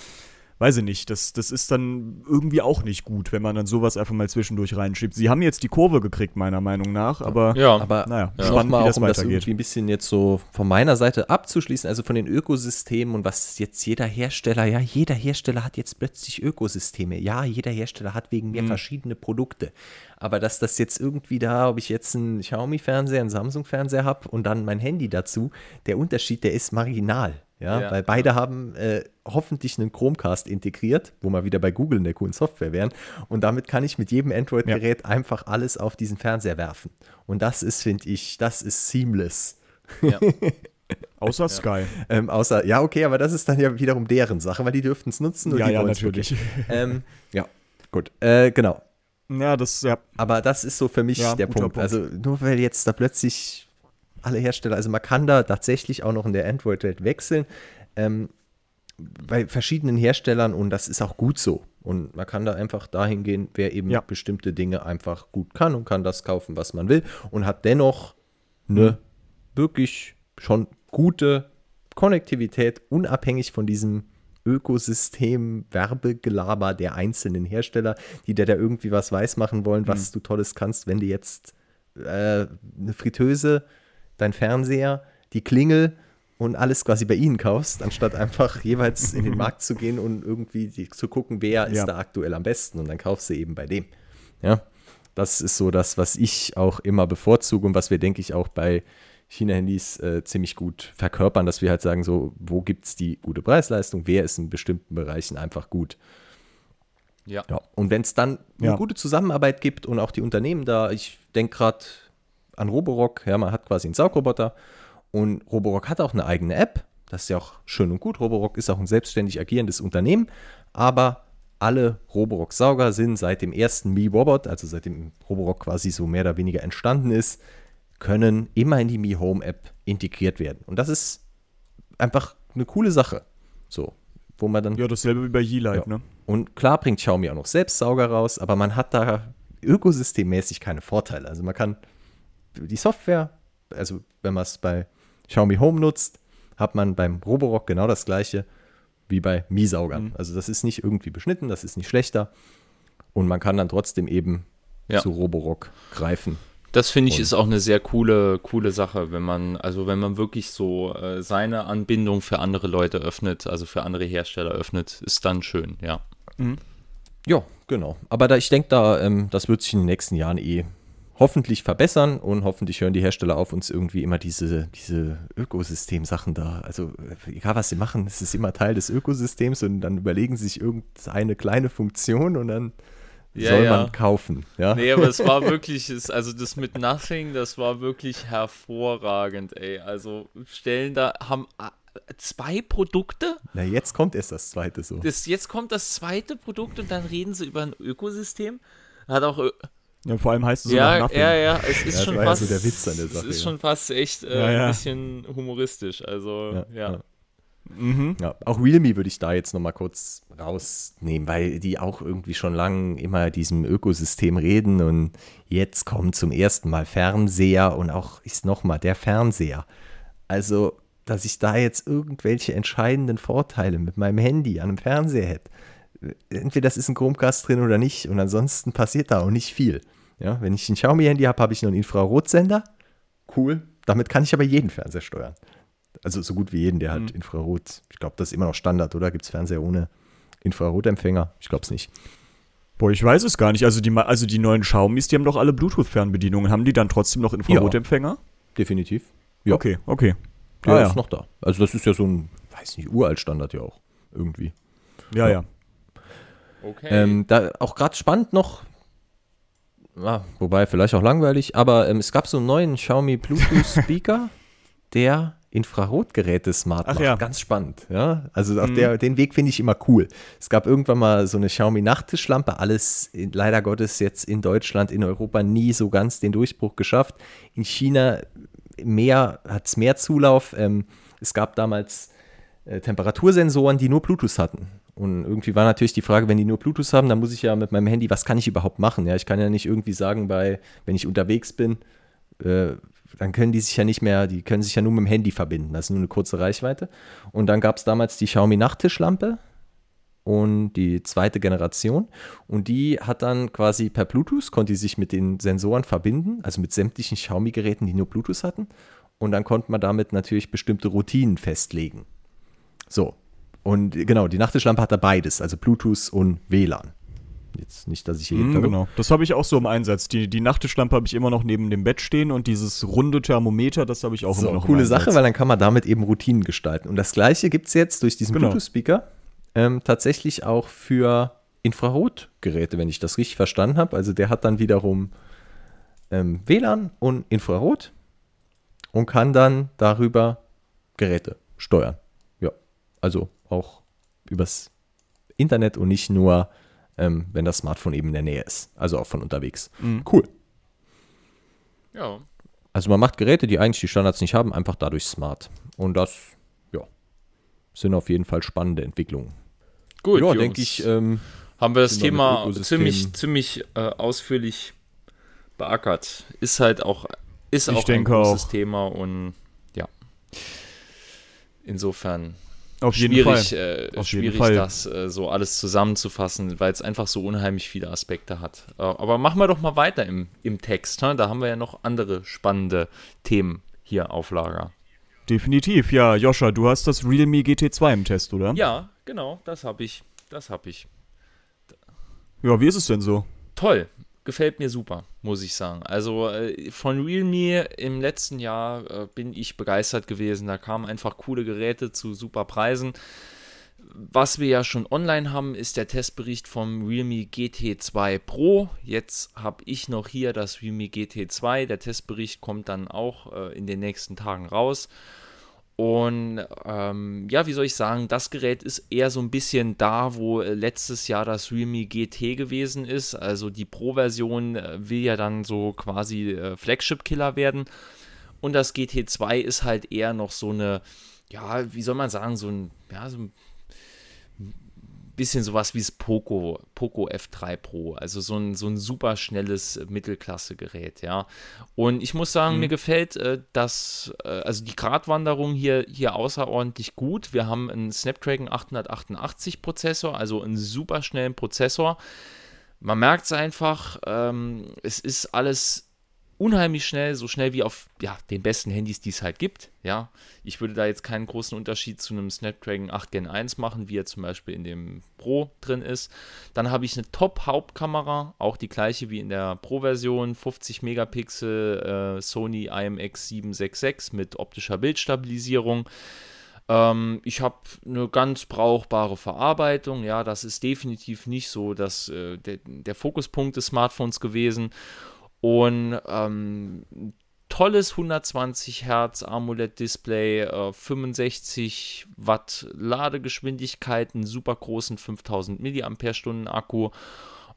weiß ich nicht, das, das ist dann irgendwie auch nicht gut, wenn man dann sowas einfach mal zwischendurch reinschiebt. Sie haben jetzt die Kurve gekriegt, meiner Meinung nach, aber ja, Aber naja, ja. spannend, mal wie auch, das um das weitergeht. irgendwie ein bisschen jetzt so von meiner Seite abzuschließen, also von den Ökosystemen und was jetzt jeder Hersteller, ja, jeder Hersteller hat jetzt plötzlich Ökosysteme. Ja, jeder Hersteller hat wegen Mhm. mir verschiedene Produkte. Aber dass das jetzt irgendwie da, ob ich jetzt einen Xiaomi-Fernseher, einen Samsung-Fernseher habe und dann mein Handy dazu, der Unterschied, der ist marginal. Ja, Ja, weil beide haben äh, hoffentlich einen Chromecast integriert, wo wir wieder bei Google in der coolen Software wären. Und damit kann ich mit jedem Android-Gerät einfach alles auf diesen Fernseher werfen. Und das ist, finde ich, das ist seamless. ja. <laughs> Außer Sky. Ähm, außer, ja, okay, aber das ist dann ja wiederum deren Sache, weil die dürften es nutzen. und Ja, die ja, natürlich. <laughs> Ähm, ja, gut. Äh, genau. Ja, das, ja. Aber das ist so für mich Ja, der Punkt. Punkt. Also nur weil jetzt da plötzlich alle Hersteller, also man kann da tatsächlich auch noch in der Android-Welt wechseln, ähm, bei verschiedenen Herstellern und das ist auch gut so. Und man kann da einfach dahin gehen, wer eben Ja. bestimmte Dinge einfach gut kann und kann das kaufen, was man will und hat dennoch eine wirklich schon gute Konnektivität, unabhängig von diesem Ökosystem, Werbegelaber der einzelnen Hersteller, die dir da irgendwie was weismachen wollen, was du Tolles kannst, wenn du jetzt äh, eine Fritteuse, dein Fernseher, die Klingel und alles quasi bei ihnen kaufst, anstatt einfach jeweils in den <laughs> Markt zu gehen und irgendwie die, zu gucken, wer ist Ja. da aktuell am besten und dann kaufst du eben bei dem. Ja, das ist so das, was ich auch immer bevorzuge und was wir, denke ich, auch bei China-Handys äh, ziemlich gut verkörpern, dass wir halt sagen, so, wo gibt es die gute Preis-Leistung, wer ist in bestimmten Bereichen einfach gut. ja. Ja. Und wenn es dann eine Ja. gute Zusammenarbeit gibt und auch die Unternehmen da, ich denke gerade an Roborock, ja, man hat quasi einen Saugroboter und Roborock hat auch eine eigene App, das ist ja auch schön und gut. Roborock ist auch ein selbstständig agierendes Unternehmen, aber alle Roborock-Sauger sind seit dem ersten Mi Robot, also seitdem Roborock quasi so mehr oder weniger entstanden ist, können immer in die Mi Home App integriert werden. Und das ist einfach eine coole Sache. So, wo man dann Ja, dasselbe wie bei Yeelight, ja. ne? und klar bringt Xiaomi auch noch selbst Sauger raus, aber man hat da ökosystemmäßig keine Vorteile. Also man kann die Software, also wenn man es bei Xiaomi Home nutzt, hat man beim Roborock genau das gleiche wie bei Mi-Saugern. Mhm. Also das ist nicht irgendwie beschnitten, das ist nicht schlechter. Und man kann dann trotzdem eben Ja. zu Roborock greifen. Das finde ich ist auch eine sehr coole, coole Sache, wenn man, also wenn man wirklich so äh, seine Anbindung für andere Leute öffnet, also für andere Hersteller öffnet, ist dann schön, ja. Mhm. Ja, genau. Aber da, ich denke, da, ähm, das wird sich in den nächsten Jahren eh hoffentlich verbessern und hoffentlich hören die Hersteller auf, uns irgendwie immer diese, diese Ökosystem-Sachen da. Also, egal was sie machen, es ist immer Teil des Ökosystems und dann überlegen sie sich irgendeine kleine Funktion und dann ja, soll ja. man kaufen. Ja? Nee, aber es war wirklich, also das mit Nothing, das war wirklich hervorragend, ey. Also Stellen da haben zwei Produkte. Na, jetzt kommt erst das zweite so. Das, jetzt kommt das zweite Produkt und dann reden sie über ein Ökosystem. Hat auch. Ja, vor allem heißt es so ja, Nothing. Ja, ja, es ist ja, schon fast. Ja so der Witz an der Sache. Es ist schon fast echt äh, ein bisschen humoristisch. Also, ja. Mhm. Ja, auch Realme würde ich da jetzt nochmal kurz rausnehmen, weil die auch irgendwie schon lange immer diesem Ökosystem reden und jetzt kommt zum ersten Mal Fernseher und auch ist nochmal der Fernseher. Also, dass ich da jetzt irgendwelche entscheidenden Vorteile mit meinem Handy an einem Fernseher hätte. Entweder das ist ein Chromecast drin oder nicht und ansonsten passiert da auch nicht viel. Ja, wenn ich ein Xiaomi-Handy habe, habe ich noch einen Infrarotsender. Cool. Damit kann ich aber jeden Fernseher steuern. Also so gut wie jeden, der halt mhm. Infrarot, ich glaube, das ist immer noch Standard, oder? Gibt es Fernseher ohne Infrarotempfänger? Ich glaube es nicht. Boah, ich weiß es gar nicht. Also die, also die neuen Xiaomis, die haben doch alle Bluetooth-Fernbedienungen. Haben die dann trotzdem noch Infrarotempfänger? Ja, definitiv. Ja. Okay, okay. Der ah, ist ja. noch da. Also das ist ja so ein, weiß nicht, uralt Standard ja auch. Irgendwie. Ja, ja. Okay. Ähm, da auch gerade spannend noch, ah, wobei vielleicht auch langweilig, aber ähm, es gab so einen neuen Xiaomi Bluetooth <laughs> Speaker, der Infrarotgeräte smart macht. Ja. Ganz spannend. Ja? Also auf mhm. der, den Weg finde ich immer cool. Es gab irgendwann mal so eine Xiaomi Nachttischlampe, alles in, leider Gottes jetzt in Deutschland, in Europa nie so ganz den Durchbruch geschafft. In China mehr, hat es mehr Zulauf. Ähm, es gab damals äh, Temperatursensoren, die nur Bluetooth hatten. Und irgendwie war natürlich die Frage, wenn die nur Bluetooth haben, dann muss ich ja mit meinem Handy, was kann ich überhaupt machen? Ja, ich kann ja nicht irgendwie sagen, bei, wenn ich unterwegs bin, äh, dann können die sich ja nicht mehr, die können sich ja nur mit dem Handy verbinden. Das ist nur eine kurze Reichweite. Und dann gab es damals die Xiaomi Nachttischlampe und die zweite Generation. Und die hat dann quasi per Bluetooth, konnte die sich mit den Sensoren verbinden, also mit sämtlichen Xiaomi-Geräten, die nur Bluetooth hatten. Und dann konnte man damit natürlich bestimmte Routinen festlegen. So. Und genau, die Nachttischlampe hat da beides, also Bluetooth und WLAN. Jetzt nicht, dass ich hier mm, Genau, das habe ich auch so im Einsatz. Die, die Nachttischlampe habe ich immer noch neben dem Bett stehen und dieses runde Thermometer, das habe ich auch so, immer noch coole Sache, weil dann kann man damit eben Routinen gestalten. Und das gleiche gibt es jetzt durch diesen genau. Bluetooth-Speaker ähm, tatsächlich auch für Infrarotgeräte, wenn ich das richtig verstanden habe. Also der hat dann wiederum ähm, WLAN und Infrarot und kann dann darüber Geräte steuern. Also auch übers Internet und nicht nur ähm, wenn das Smartphone eben in der Nähe ist. Also auch von unterwegs. Mhm. Cool. Ja. Also man macht Geräte, die eigentlich die Standards nicht haben, einfach dadurch smart. Und das, ja, sind auf jeden Fall spannende Entwicklungen. Gut, ja, denke ich. Ähm, haben wir das Thema ziemlich, ziemlich äh, ausführlich beackert. Ist halt auch, ist auch ein großes auch. Thema und ja. Insofern auf jeden schwierig, Fall. Äh, Auf schwierig Fall. das äh, so alles zusammenzufassen, weil es einfach so unheimlich viele Aspekte hat. Äh, aber machen wir doch mal weiter im, im Text. Ne? Da haben wir ja noch andere spannende Themen hier auf Lager. Definitiv, ja. Joscha, du hast das Realme GT2 im Test, oder? Ja, genau, das habe ich. Das habe ich. Ja, wie ist es denn so? Toll gefällt mir super, muss ich sagen. Also äh, von Realme im letzten Jahr äh, bin ich begeistert gewesen. Da kamen einfach coole Geräte zu super Preisen. Was wir ja schon online haben, ist der Testbericht vom Realme GT2 Pro. Jetzt habe ich noch hier das Realme GT2. Der Testbericht kommt dann auch äh, in den nächsten Tagen raus. Und ähm, ja, wie soll ich sagen, das Gerät ist eher so ein bisschen da, wo äh, letztes Jahr das Realme GT gewesen ist. Also die Pro-Version äh, will ja dann so quasi äh, Flagship-Killer werden. Und das GT2 ist halt eher noch so eine, ja, wie soll man sagen, so ein, ja, so ein bisschen sowas wie das Poco, Poco F3 Pro. Also so ein, so ein super schnelles Mittelklasse-Gerät, ja. Und ich muss sagen, mhm. mir gefällt äh, das, äh, also die Gratwanderung hier, hier außerordentlich gut. Wir haben einen Snapdragon 888 Prozessor, also einen super schnellen Prozessor. Man merkt es einfach, ähm, es ist alles unheimlich schnell, so schnell wie auf ja, den besten Handys, die es halt gibt. Ja, ich würde da jetzt keinen großen Unterschied zu einem Snapdragon 8 Gen 1 machen, wie er zum Beispiel in dem Pro drin ist. Dann habe ich eine Top-Hauptkamera, auch die gleiche wie in der Pro-Version, 50 Megapixel äh, Sony IMX 766 mit optischer Bildstabilisierung. Ähm, ich habe eine ganz brauchbare Verarbeitung. Ja, das ist definitiv nicht so dass, äh, der, der Fokuspunkt des Smartphones gewesen. Und ähm, tolles 120 Hertz AMOLED-Display, äh, 65 Watt Ladegeschwindigkeit, einen super großen 5000 mAh Akku.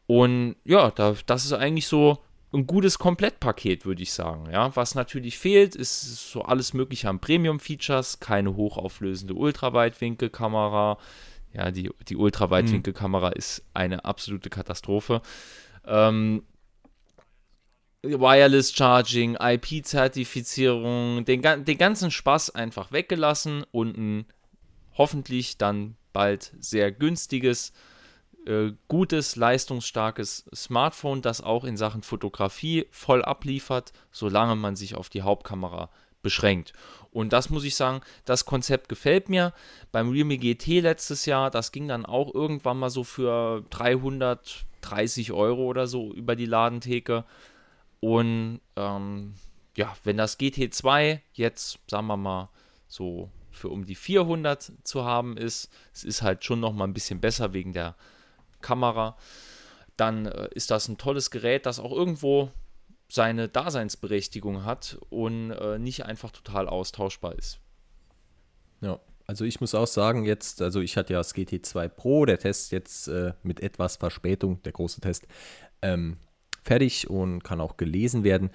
Und ja, da, das ist eigentlich so ein gutes Komplettpaket, würde ich sagen. Ja, was natürlich fehlt, ist so alles Mögliche an Premium-Features, keine hochauflösende Ultraweitwinkelkamera. Ja, die, die Ultraweitwinkelkamera mhm. ist eine absolute Katastrophe. Ähm, Wireless Charging, IP-Zertifizierung, den, den ganzen Spaß einfach weggelassen und ein hoffentlich dann bald sehr günstiges, äh, gutes, leistungsstarkes Smartphone, das auch in Sachen Fotografie voll abliefert, solange man sich auf die Hauptkamera beschränkt. Und das muss ich sagen, das Konzept gefällt mir. Beim Realme GT letztes Jahr, das ging dann auch irgendwann mal so für 330 Euro oder so über die Ladentheke. Und ähm, ja, wenn das GT2 jetzt, sagen wir mal, so für um die 400 zu haben ist, es ist halt schon noch mal ein bisschen besser wegen der Kamera, dann äh, ist das ein tolles Gerät, das auch irgendwo seine Daseinsberechtigung hat und äh, nicht einfach total austauschbar ist. Ja, also ich muss auch sagen, jetzt, also ich hatte ja das GT2 Pro, der Test jetzt äh, mit etwas Verspätung, der große Test, ähm, fertig und kann auch gelesen werden.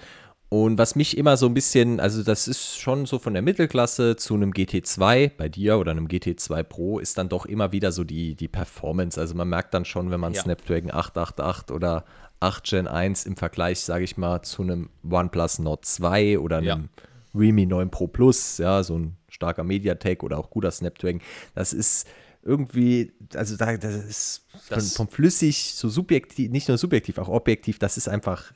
Und was mich immer so ein bisschen, also das ist schon so von der Mittelklasse zu einem GT2 bei dir oder einem GT2 Pro, ist dann doch immer wieder so die, die Performance. Also man merkt dann schon, wenn man ja. Snapdragon 888 oder 8 Gen 1 im Vergleich, sage ich mal, zu einem OnePlus Nord 2 oder einem ja. Realme 9 Pro Plus, ja, so ein starker Mediatek oder auch guter Snapdragon, das ist irgendwie, also da, das ist von, vom flüssig so subjektiv, nicht nur subjektiv, auch objektiv, das ist einfach.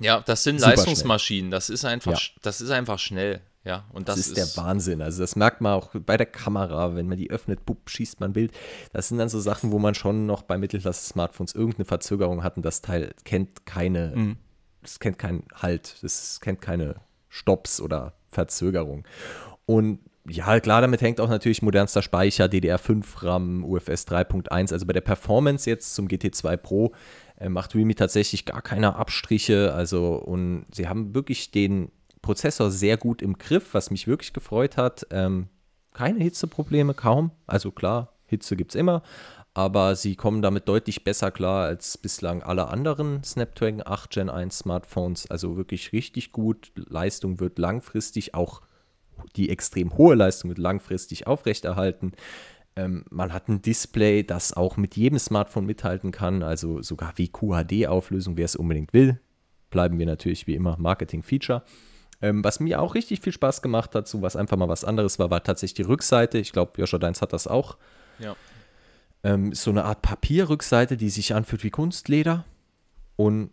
Ja, das sind Leistungsmaschinen, das ist einfach, ja. das ist einfach schnell. Ja, und das, das ist, ist, der Wahnsinn. Also das merkt man auch bei der Kamera, wenn man die öffnet, bupp, schießt man ein Bild. Das sind dann so Sachen, wo man schon noch bei Mittelklasse-Smartphones irgendeine Verzögerung hat und das Teil kennt keine, mhm. das kennt keinen Halt, das kennt keine Stops oder Verzögerung. Und ja, klar, damit hängt auch natürlich modernster Speicher, DDR5 RAM, UFS 3.1. Also bei der Performance jetzt zum GT2 Pro äh, macht Realme tatsächlich gar keine Abstriche. Also und sie haben wirklich den Prozessor sehr gut im Griff, was mich wirklich gefreut hat. Ähm, keine Hitzeprobleme, kaum. Also klar, Hitze gibt es immer, aber sie kommen damit deutlich besser klar als bislang alle anderen Snapdragon 8 Gen 1 Smartphones. Also wirklich richtig gut. Leistung wird langfristig auch die extrem hohe Leistung wird langfristig aufrechterhalten. Ähm, man hat ein Display, das auch mit jedem Smartphone mithalten kann, also sogar wie QHD-Auflösung, wer es unbedingt will. Bleiben wir natürlich wie immer Marketing-Feature. Ähm, was mir auch richtig viel Spaß gemacht hat, so was einfach mal was anderes war, war tatsächlich die Rückseite. Ich glaube, Joscha Deins hat das auch. Ja. Ähm, so eine Art Papierrückseite, die sich anfühlt wie Kunstleder. Und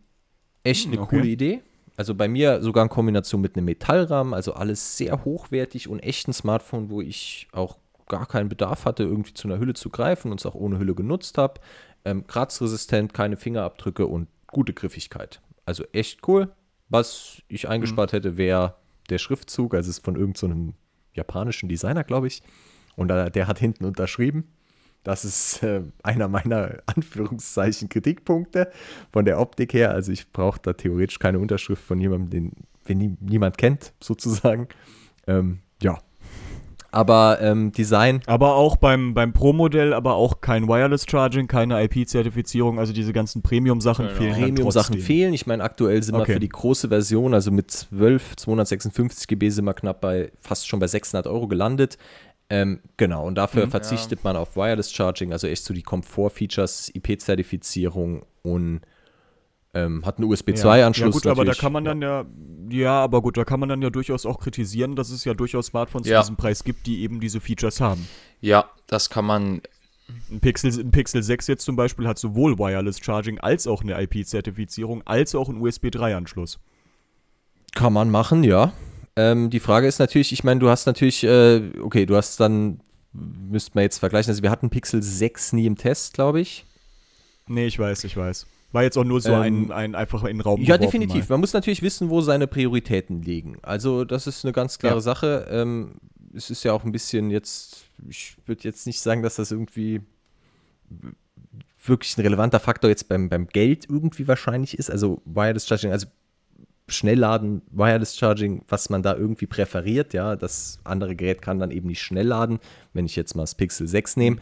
echt eine okay. coole Idee. Also bei mir sogar in Kombination mit einem Metallrahmen, also alles sehr hochwertig und echten Smartphone, wo ich auch gar keinen Bedarf hatte, irgendwie zu einer Hülle zu greifen und es auch ohne Hülle genutzt habe. Ähm, kratzresistent, keine Fingerabdrücke und gute Griffigkeit. Also echt cool. Was ich eingespart mhm. hätte, wäre der Schriftzug, also es ist von irgendeinem so japanischen Designer, glaube ich. Und der hat hinten unterschrieben. Das ist äh, einer meiner <laughs> Anführungszeichen Kritikpunkte von der Optik her. Also ich brauche da theoretisch keine Unterschrift von jemandem, den, den nie, niemand kennt, <laughs> sozusagen. Ähm, ja. Aber ähm, Design. Aber auch beim, beim Pro-Modell, aber auch kein Wireless Charging, keine IP-Zertifizierung, also diese ganzen Premium-Sachen genau. fehlen. Premium-Sachen fehlen. Ich meine, aktuell sind okay. wir für die große Version, also mit 12, 256 GB sind wir knapp bei fast schon bei 600 Euro gelandet. Ähm, genau, und dafür mhm, verzichtet ja. man auf Wireless Charging, also echt so die Komfort-Features, IP-Zertifizierung und ähm, hat einen USB-2-Anschluss. Ja, gut, aber da kann man dann ja, ja, aber gut, da kann man dann ja durchaus auch kritisieren, dass es ja durchaus Smartphones ja. zu diesem Preis gibt, die eben diese Features haben. Ja, das kann man. Ein Pixel, ein Pixel 6 jetzt zum Beispiel hat sowohl Wireless Charging als auch eine IP-Zertifizierung, als auch einen USB-3-Anschluss. Kann man machen, ja. Ähm, die Frage ist natürlich, ich meine, du hast natürlich, äh, okay, du hast dann, müsste man jetzt vergleichen, also wir hatten Pixel 6 nie im Test, glaube ich. Nee, ich weiß, ich weiß. War jetzt auch nur so ähm, ein, ein einfach in den Raum Ja, definitiv. Mal. Man muss natürlich wissen, wo seine Prioritäten liegen. Also, das ist eine ganz klare ja. Sache. Ähm, es ist ja auch ein bisschen jetzt, ich würde jetzt nicht sagen, dass das irgendwie wirklich ein relevanter Faktor jetzt beim, beim Geld irgendwie wahrscheinlich ist. Also Wireless Charging, also Schnellladen, Wireless Charging, was man da irgendwie präferiert, ja, das andere Gerät kann dann eben nicht schnell laden, wenn ich jetzt mal das Pixel 6 nehme.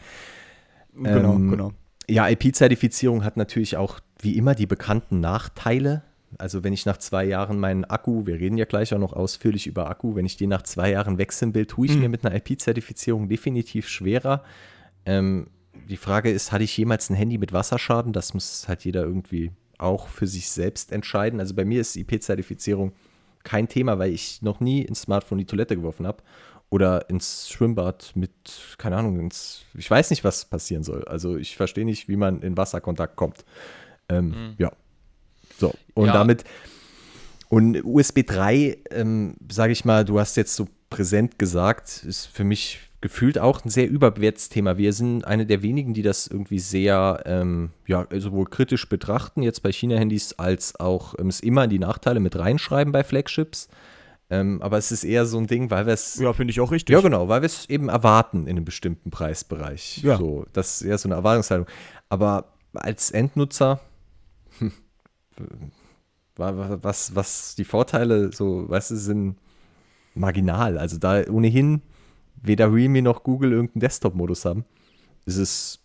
Genau, ähm, genau. Ja, IP-Zertifizierung hat natürlich auch wie immer die bekannten Nachteile. Also wenn ich nach zwei Jahren meinen Akku, wir reden ja gleich auch noch ausführlich über Akku, wenn ich den nach zwei Jahren wechseln will, tue ich mhm. mir mit einer IP-Zertifizierung definitiv schwerer. Ähm, die Frage ist, hatte ich jemals ein Handy mit Wasserschaden? Das muss halt jeder irgendwie auch für sich selbst entscheiden. Also bei mir ist IP-Zertifizierung kein Thema, weil ich noch nie ins Smartphone die Toilette geworfen habe oder ins Schwimmbad mit, keine Ahnung, ins, ich weiß nicht, was passieren soll. Also ich verstehe nicht, wie man in Wasserkontakt kommt. Ähm, mhm. Ja. So, und ja. damit, und USB 3, ähm, sage ich mal, du hast jetzt so präsent gesagt, ist für mich gefühlt auch ein sehr überbewertetes Thema. Wir sind eine der wenigen, die das irgendwie sehr, ähm, ja, sowohl kritisch betrachten, jetzt bei China-Handys, als auch ähm, es immer in die Nachteile mit reinschreiben bei Flagships. Ähm, aber es ist eher so ein Ding, weil wir es. Ja, finde ich auch richtig. Ja, genau, weil wir es eben erwarten in einem bestimmten Preisbereich. Ja. So, das ist eher so eine Erwartungshaltung. Aber als Endnutzer, hm, was, was die Vorteile so, weißt du, sind marginal. Also da ohnehin weder Realme noch Google irgendeinen Desktop-Modus haben. Es ist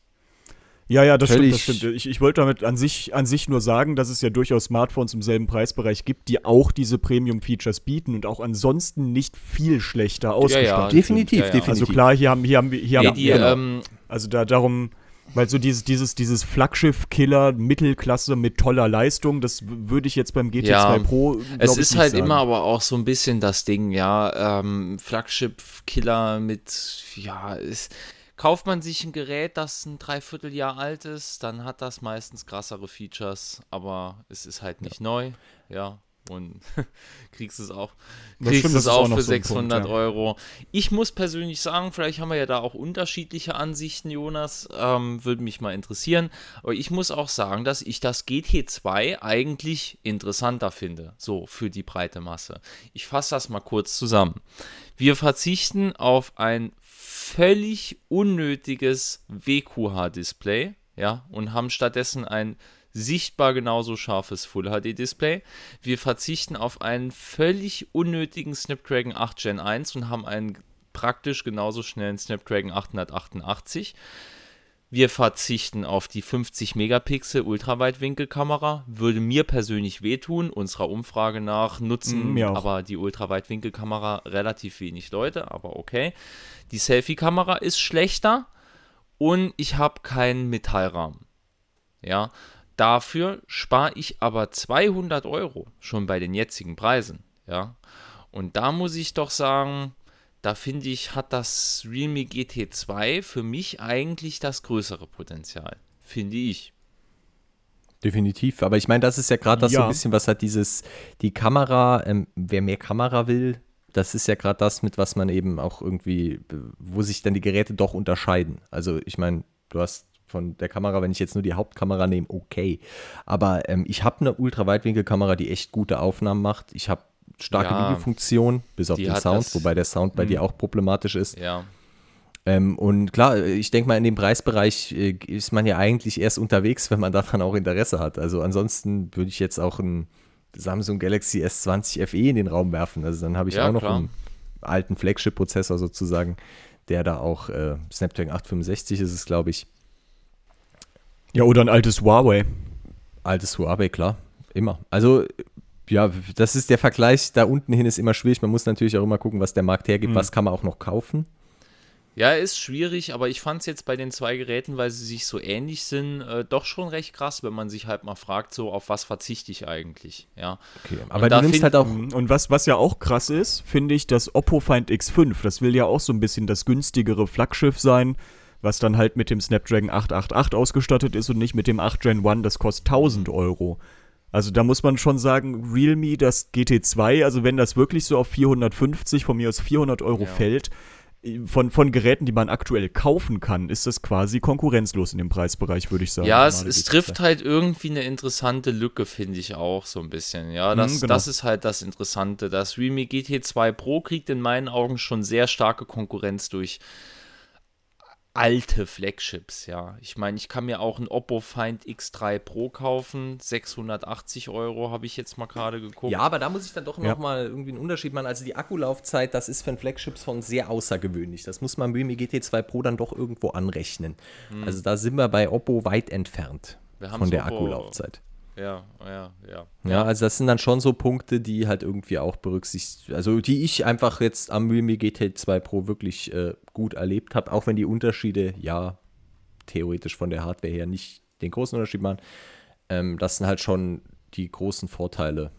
ja, ja, das stimmt, das stimmt. Ich, ich wollte damit an sich, an sich nur sagen, dass es ja durchaus Smartphones im selben Preisbereich gibt, die auch diese Premium-Features bieten und auch ansonsten nicht viel schlechter ausgestattet ja, ja, definitiv, sind. definitiv. Also klar, hier haben, hier haben, hier ja, haben die, genau. ähm, also da darum, weil so dieses, dieses, dieses Flaggschiff-Killer Mittelklasse mit toller Leistung, das würde ich jetzt beim GT2 ja, Pro. Es ist halt sagen. immer aber auch so ein bisschen das Ding, ja. Ähm, Flaggschiff-Killer mit, ja, ist, Kauft man sich ein Gerät, das ein Dreivierteljahr alt ist, dann hat das meistens krassere Features, aber es ist halt nicht ja. neu, ja. Und <laughs> kriegst es auch, kriegst stimmt, es auch, auch für 600 Punkt, ja. Euro. Ich muss persönlich sagen, vielleicht haben wir ja da auch unterschiedliche Ansichten, Jonas. Ähm, würde mich mal interessieren. Aber ich muss auch sagen, dass ich das GT2 eigentlich interessanter finde, so für die breite Masse. Ich fasse das mal kurz zusammen. Wir verzichten auf ein völlig unnötiges WQH-Display, ja, und haben stattdessen ein sichtbar genauso scharfes Full HD Display. Wir verzichten auf einen völlig unnötigen Snapdragon 8 Gen 1 und haben einen praktisch genauso schnellen Snapdragon 888. Wir verzichten auf die 50 Megapixel Ultraweitwinkelkamera. Würde mir persönlich wehtun. Unserer Umfrage nach nutzen mm, aber die Ultraweitwinkelkamera relativ wenig Leute, aber okay. Die Selfie-Kamera ist schlechter und ich habe keinen Metallrahmen. Ja, dafür spare ich aber 200 Euro schon bei den jetzigen Preisen. Ja, und da muss ich doch sagen, da finde ich, hat das Realme GT2 für mich eigentlich das größere Potenzial. Finde ich. Definitiv, aber ich meine, das ist ja gerade das ja. so ein bisschen, was hat dieses, die Kamera, ähm, wer mehr Kamera will, das ist ja gerade das, mit was man eben auch irgendwie, wo sich dann die Geräte doch unterscheiden. Also ich meine, du hast von der Kamera, wenn ich jetzt nur die Hauptkamera nehme, okay. Aber ähm, ich habe eine Ultraweitwinkelkamera, die echt gute Aufnahmen macht. Ich habe starke ja, Videofunktion, bis auf den Sound, wobei der Sound bei mh. dir auch problematisch ist. Ja. Ähm, und klar, ich denke mal, in dem Preisbereich äh, ist man ja eigentlich erst unterwegs, wenn man daran auch Interesse hat. Also ansonsten würde ich jetzt auch ein Samsung Galaxy S20 FE in den Raum werfen. Also dann habe ich ja, auch noch klar. einen alten Flagship-Prozessor sozusagen, der da auch äh, Snapdragon 865 ist es, glaube ich. Ja, oder ein altes Huawei. Altes Huawei, klar. Immer. Also, ja, das ist der Vergleich. Da unten hin ist immer schwierig. Man muss natürlich auch immer gucken, was der Markt hergibt. Mhm. Was kann man auch noch kaufen? Ja, ist schwierig, aber ich fand es jetzt bei den zwei Geräten, weil sie sich so ähnlich sind, äh, doch schon recht krass, wenn man sich halt mal fragt, so auf was verzichte ich eigentlich, ja. Okay, aber du nimmst halt auch. Und was, was ja auch krass ist, finde ich, das Oppo Find X5, das will ja auch so ein bisschen das günstigere Flaggschiff sein, was dann halt mit dem Snapdragon 888 ausgestattet ist und nicht mit dem 8 Gen 1, das kostet 1000 Euro. Also da muss man schon sagen, Realme, das GT2, also wenn das wirklich so auf 450, von mir aus 400 Euro Ja. fällt, von, von Geräten, die man aktuell kaufen kann, ist das quasi konkurrenzlos in dem Preisbereich, würde ich sagen. Ja, es, es GT2. trifft halt irgendwie eine interessante Lücke, finde ich auch so ein bisschen. Ja, das, Mhm, genau. das ist halt das Interessante. Das Realme GT2 Pro kriegt in meinen Augen schon sehr starke Konkurrenz durch alte Flagships, ja. Ich meine, ich kann mir auch ein Oppo Find X3 Pro kaufen. 680 Euro habe ich jetzt mal gerade geguckt. Ja, aber da muss ich dann doch Ja. nochmal irgendwie einen Unterschied machen. Also die Akkulaufzeit, das ist für ein Flagship schon sehr außergewöhnlich. Das muss man Realme GT2 Pro dann doch irgendwo anrechnen. Also da sind wir bei Oppo weit entfernt von der Oppo- Akkulaufzeit. Ja, ja, ja. Ja, also das sind dann schon so Punkte, die halt irgendwie auch berücksichtigt, also die ich einfach jetzt am Realme GT2 Pro wirklich äh, gut erlebt habe, auch wenn die Unterschiede ja theoretisch von der Hardware her nicht den großen Unterschied machen. Ähm, das sind halt schon die großen Vorteile.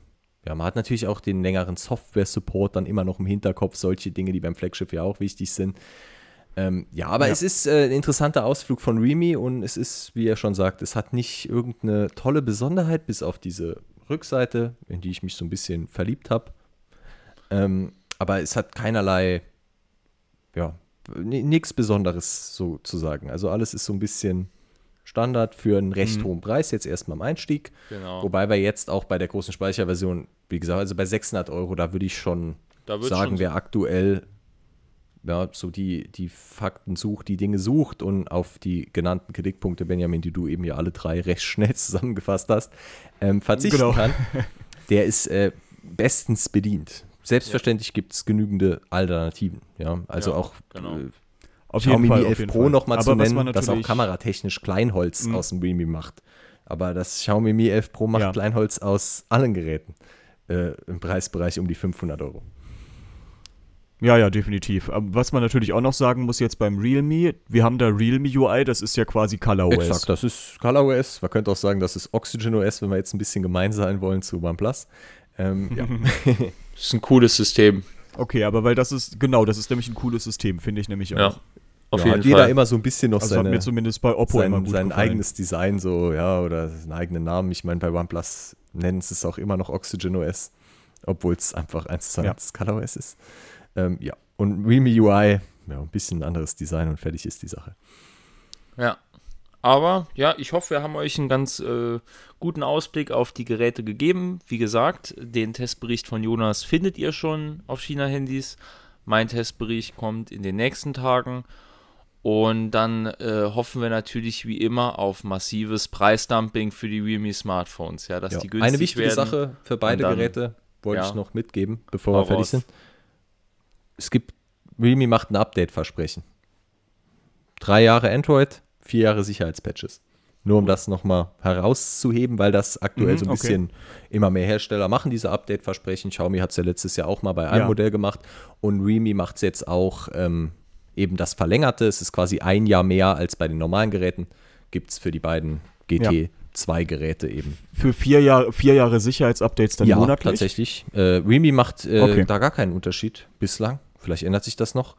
Ja, man hat natürlich auch den längeren Software-Support dann immer noch im Hinterkopf, solche Dinge, die beim Flagship ja auch wichtig sind. Ähm, ja, aber Ja. es ist äh, ein interessanter Ausflug von Realme und es ist, wie er schon sagt, es hat nicht irgendeine tolle Besonderheit, bis auf diese Rückseite, in die ich mich so ein bisschen verliebt habe. Ähm, aber es hat keinerlei, ja, nichts Besonderes sozusagen. Also alles ist so ein bisschen Standard für einen recht hohen Preis, jetzt erstmal am Einstieg. Genau. Wobei wir jetzt auch bei der großen Speicherversion, wie gesagt, also bei 600 Euro, da würde ich schon sagen, schon wer aktuell ja, so die, die Fakten sucht, die Dinge sucht und auf die genannten Kritikpunkte, Benjamin, die du eben ja alle drei recht schnell <laughs> zusammengefasst hast, ähm, verzichten Genau. kann, <laughs> der ist äh, bestens bedient. Selbstverständlich gibt es genügende Alternativen. Ja, also Ja, auch genau. äh, Auf Xiaomi Fall, Mi auf 11 jeden Pro nochmal zu nennen, das auch kameratechnisch Kleinholz Mhm. aus dem Realme macht. Aber das Xiaomi Mi 11 Pro macht Ja. Kleinholz aus allen Geräten äh, im Preisbereich um die 500 Euro. Ja, ja, definitiv. Aber was man natürlich auch noch sagen muss jetzt beim Realme, wir haben da Realme UI, das ist ja quasi ColorOS. Exakt, das ist ColorOS. Man könnte auch sagen, das ist OxygenOS, wenn wir jetzt ein bisschen gemein sein wollen zu OnePlus. Ähm, ja. <laughs> Das ist ein cooles System. Okay, aber weil das ist, genau, das ist nämlich ein cooles System, finde ich nämlich auch. Ja. Auf ja, jeden hat jeder Fall. immer so ein bisschen noch Also hat seine, mir zumindest bei Oppo immer sein, gut sein gefallen. eigenes Design, so, ja, oder seinen eigenen Namen. Ich meine, bei OnePlus nennen sie es auch immer noch OxygenOS, obwohl es einfach eins zu eins ColorOS ist. Ähm, ja, und Realme UI, ja, ein bisschen anderes Design und fertig ist die Sache. Ja. Aber ja, ich hoffe, wir haben euch einen ganz äh, guten Ausblick auf die Geräte gegeben. Wie gesagt, den Testbericht von Jonas findet ihr schon auf China-Handys. Mein Testbericht kommt in den nächsten Tagen. Und dann äh, hoffen wir natürlich wie immer auf massives Preisdumping für die Realme Smartphones. Ja, dass Ja. die günstig Eine wichtige werden. Sache für beide dann- Geräte wollte ja. ich noch mitgeben, bevor wir fertig sind. Es gibt, Realme macht ein Update-Versprechen. Drei Jahre Android, vier Jahre Sicherheitspatches. Nur um das nochmal herauszuheben, weil das aktuell Mhm, so ein okay. bisschen immer mehr Hersteller machen, diese Update-Versprechen. Xiaomi hat es ja letztes Jahr auch mal bei einem Ja. Modell gemacht und Realme macht es jetzt auch ähm, eben das Verlängerte. Es ist quasi ein Jahr mehr als bei den normalen Geräten. Gibt es für die beiden GT2-Geräte eben. Für vier Jahre, vier Jahre Sicherheitsupdates dann ja, monatlich? tatsächlich. Äh, Realme macht äh, Okay. da gar keinen Unterschied bislang. Vielleicht ändert sich das noch.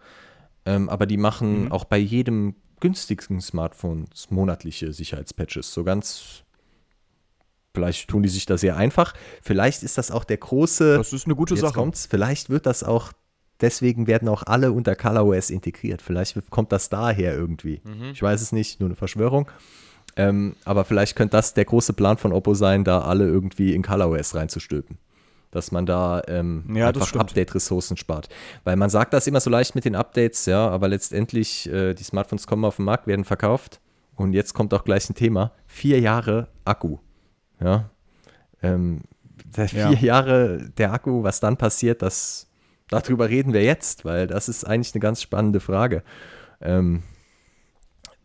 Ähm, aber die machen Mhm. auch bei jedem günstigsten Smartphone monatliche Sicherheitspatches. So ganz. Vielleicht tun die sich da sehr einfach. Vielleicht ist das auch der große. Das ist eine gute Sache. kommt's. Vielleicht wird das auch. Deswegen werden auch alle unter ColorOS integriert. Vielleicht kommt das daher irgendwie. Mhm. Ich weiß es nicht, nur eine Verschwörung. Ähm, aber vielleicht könnte das der große Plan von Oppo sein, da alle irgendwie in ColorOS reinzustülpen. Dass man da ähm, Ja, einfach. Update-Ressourcen spart. Weil man sagt das immer so leicht mit den Updates, ja, aber letztendlich, äh, die Smartphones kommen auf den Markt, werden verkauft. Und jetzt kommt auch gleich ein Thema. Vier Jahre Akku. Ja. Ähm, vier Ja. Jahre der Akku, was dann passiert, das, darüber reden wir jetzt, weil das ist eigentlich eine ganz spannende Frage. Ähm,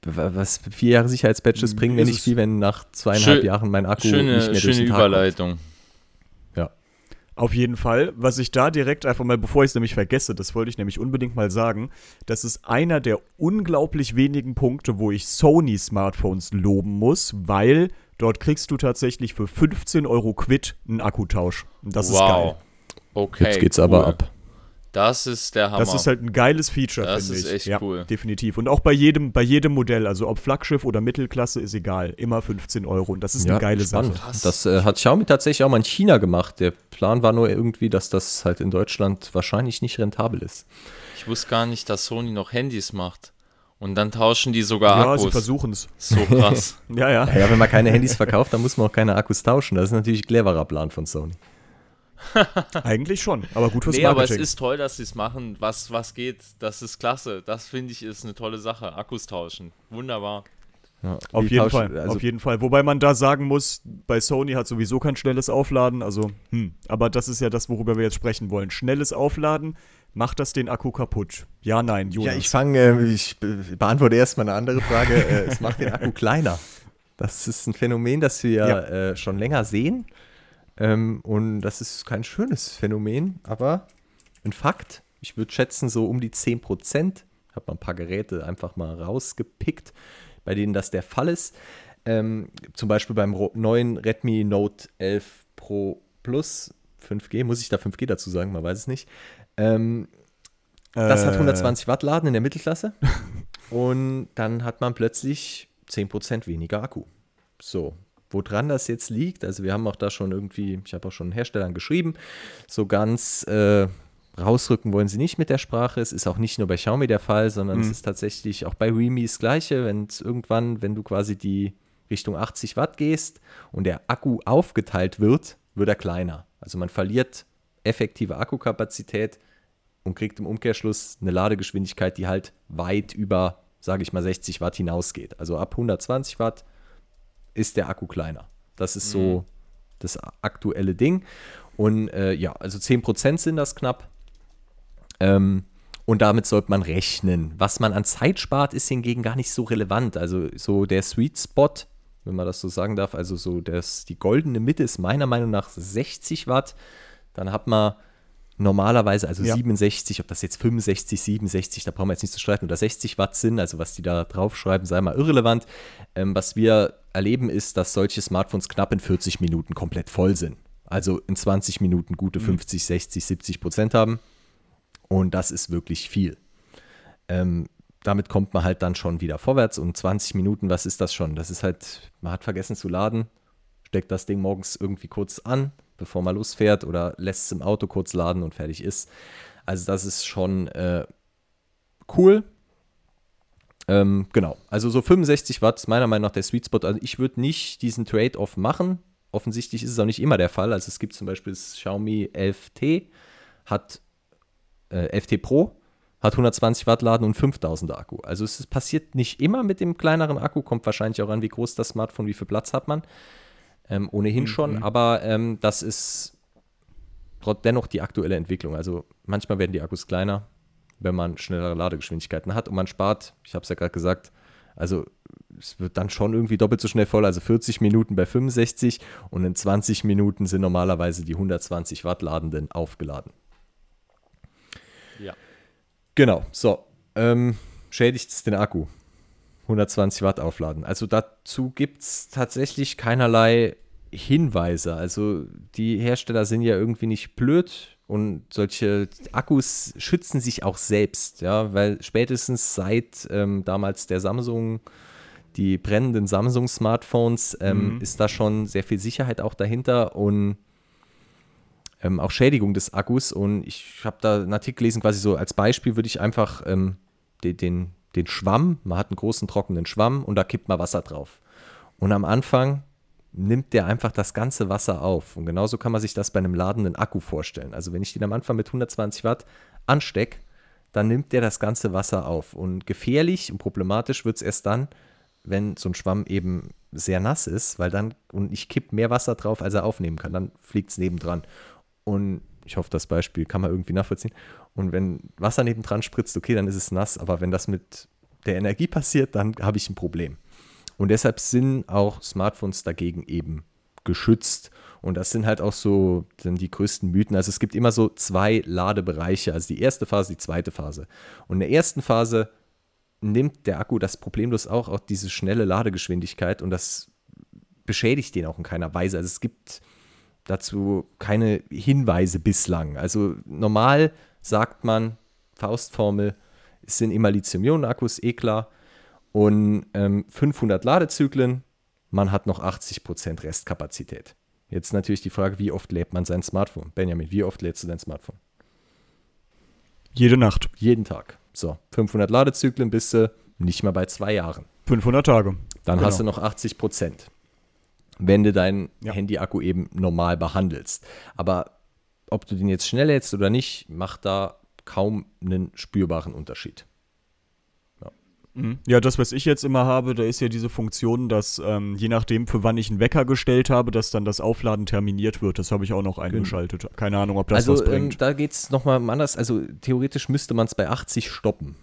was vier Jahre Sicherheitspatches bringen mir nicht viel, wenn nach zweieinhalb Schön- Jahren mein Akku nicht Schöne, mehr durch schöne den Tag kommt. Überleitung. Ja. Auf jeden Fall. Was ich da direkt einfach mal, bevor ich es nämlich vergesse, das wollte ich nämlich unbedingt mal sagen, das ist einer der unglaublich wenigen Punkte, wo ich Sony-Smartphones loben muss, weil dort kriegst du tatsächlich für 15 Euro Quid einen Akkutausch. Und das ist geil. wow. Okay. Jetzt geht's cool. aber ab. Das ist der Hammer. Das ist halt ein geiles Feature, Das finde ich. ist echt ja, cool. Definitiv. Und auch bei jedem, bei jedem Modell, also ob Flaggschiff oder Mittelklasse, ist egal. Immer 15 Euro. Und das ist eine geile spannend. Sache. Krass. Das äh, hat Xiaomi tatsächlich auch mal in China gemacht. Der Plan war nur irgendwie, dass das halt in Deutschland wahrscheinlich nicht rentabel ist. ich wusste gar nicht, dass Sony noch Handys macht. Und dann tauschen die sogar Ja, sie Akkus. versuchen es. so krass. <laughs> Ja, ja. Ja, wenn man keine Handys verkauft, dann muss man auch keine Akkus tauschen. Das ist natürlich ein cleverer Plan von Sony. <laughs> Eigentlich schon. Aber gut fürs nee, aber es Marketing. ist toll, dass sie es machen. Was, was geht, das ist klasse. Das finde ich ist eine tolle Sache. Akkus tauschen. Wunderbar. Ja, Auf jeden tauschen- Fall, Also auf jeden Fall. Wobei man da sagen muss, bei Sony hat sowieso kein schnelles Aufladen, also, hm. Aber das ist ja das, worüber wir jetzt sprechen wollen. Schnelles Aufladen, macht das den Akku kaputt? Ja, nein, Jonas. Ja, ich fange, äh, ich be- beantworte erstmal eine andere Frage. äh, es macht den Akku <laughs> kleiner. Das ist ein Phänomen, das wir Ja. äh, schon länger sehen. Ähm, und das ist kein schönes Phänomen, aber ein Fakt. Ich würde schätzen, so um die 10 Prozent. Ich habe mal ein paar Geräte einfach mal rausgepickt, bei denen das der Fall ist. Ähm, zum Beispiel beim neuen Redmi Note 11 Pro Plus 5G. Muss ich da 5G dazu sagen? Man weiß es nicht. Ähm, das hat Äh, 120 Watt Laden in der Mittelklasse. <laughs> Und dann hat man plötzlich 10% weniger Akku. So, woran das jetzt liegt, also wir haben auch da schon irgendwie, ich habe auch schon Herstellern geschrieben, so ganz äh, rausrücken wollen sie nicht mit der Sprache. Es ist auch nicht nur bei Xiaomi der Fall, sondern es ist tatsächlich auch bei Realme das Gleiche, wenn es irgendwann, wenn du quasi die Richtung 80 Watt gehst und der Akku aufgeteilt wird, wird er kleiner. Also man verliert effektive Akkukapazität und kriegt im Umkehrschluss eine Ladegeschwindigkeit, die halt weit über, sage ich mal, 60 Watt hinausgeht. Also ab 120 Watt ist der Akku kleiner. Das ist so das aktuelle Ding. Und äh, ja, also 10% sind das knapp. Ähm, und damit sollte man rechnen. Was man an Zeit spart, ist hingegen gar nicht so relevant. Also so der Sweet Spot, wenn man das so sagen darf, also so das, die goldene Mitte ist meiner Meinung nach 60 Watt. Dann hat man normalerweise, also Ja. 67, ob das jetzt 65, 67, da brauchen wir jetzt nicht zu streiten, oder 60 Watt sind, also was die da draufschreiben, sei mal irrelevant. Ähm, was wir erleben ist, dass solche Smartphones knapp in 40 Minuten komplett voll sind. Also in 20 Minuten gute 50, 60, 70 Prozent haben. Und das ist wirklich viel. Ähm, damit kommt man halt dann schon wieder vorwärts. Und 20 Minuten, was ist das schon? Das ist halt, man hat vergessen zu laden, steckt das Ding morgens irgendwie kurz an, bevor man losfährt oder lässt es im Auto kurz laden und fertig ist. Also das ist schon äh, cool. Ähm, genau, also so 65 Watt ist meiner Meinung nach der Sweet Spot. Also ich würde nicht diesen Trade-off machen. Offensichtlich ist es auch nicht immer der Fall. Also es gibt zum Beispiel das Xiaomi 11T, hat äh, 11T Pro, hat 120 Watt Laden und 5000 Akku. Also es passiert nicht immer mit dem kleineren Akku, kommt wahrscheinlich auch an, wie groß das Smartphone, wie viel Platz hat man. Ähm, ohnehin schon, aber ähm, das ist dennoch die aktuelle Entwicklung. Also manchmal werden die Akkus kleiner, wenn man schnellere Ladegeschwindigkeiten hat und man spart, ich habe es ja gerade gesagt, also es wird dann schon irgendwie doppelt so schnell voll, also 40 Minuten bei 65 und in 20 Minuten sind normalerweise die 120 Watt Ladenden aufgeladen. Ja. Genau, so. Ähm, schädigt es den Akku? 120 Watt aufladen. Also dazu gibt es tatsächlich keinerlei Hinweise. Also die Hersteller sind ja irgendwie nicht blöd und solche Akkus schützen sich auch selbst, ja, weil spätestens seit ähm, damals der Samsung, die brennenden Samsung-Smartphones, ähm, ist da schon sehr viel Sicherheit auch dahinter und ähm, auch Schädigung des Akkus. Und ich habe da einen Artikel gelesen, quasi so als Beispiel würde ich einfach ähm, den, den, den Schwamm, man hat einen großen trockenen Schwamm und da kippt man Wasser drauf. Und am Anfang nimmt der einfach das ganze Wasser auf. Und genauso kann man sich das bei einem ladenden Akku vorstellen. Also wenn ich den am Anfang mit 120 Watt anstecke, dann nimmt der das ganze Wasser auf. Und gefährlich und problematisch wird es erst dann, wenn so ein Schwamm eben sehr nass ist, weil dann, und ich kipp mehr Wasser drauf, als er aufnehmen kann, dann fliegt es nebendran. Und ich hoffe, das Beispiel kann man irgendwie nachvollziehen. Und wenn Wasser nebendran spritzt, okay, dann ist es nass, aber wenn das mit der Energie passiert, dann habe ich ein Problem. Und deshalb sind auch Smartphones dagegen eben geschützt. Und das sind halt auch so dann die größten Mythen. Also es gibt immer so zwei Ladebereiche, also die erste Phase, die zweite Phase. Und in der ersten Phase nimmt der Akku das problemlos auch, auch diese schnelle Ladegeschwindigkeit und das beschädigt den auch in keiner Weise. Also es gibt dazu keine Hinweise bislang. Also normal sagt man, Faustformel, es sind immer Lithium-Ionen-Akkus, eh klar. Und ähm, 500 Ladezyklen, man hat noch 80% Restkapazität. Jetzt natürlich die Frage, wie oft lädt man sein Smartphone? Benjamin, wie oft lädst du dein Smartphone? Jede Nacht. Jeden Tag. So, 500 Ladezyklen bist du nicht mal bei zwei Jahren. 500 Tage. Dann Genau. hast du noch 80 Prozent, wenn du deinen Ja. Handy-Akku eben normal behandelst. Aber ob du den jetzt schnell lädst oder nicht, macht da kaum einen spürbaren Unterschied. Mhm. Ja, das, was ich jetzt immer habe, da ist ja diese Funktion, dass ähm, je nachdem, für wann ich einen Wecker gestellt habe, dass dann das Aufladen terminiert wird. Das habe ich auch noch eingeschaltet. Keine Ahnung, ob das also was ähm, bringt. da geht es nochmal anders. Also theoretisch müsste man es bei 80 stoppen.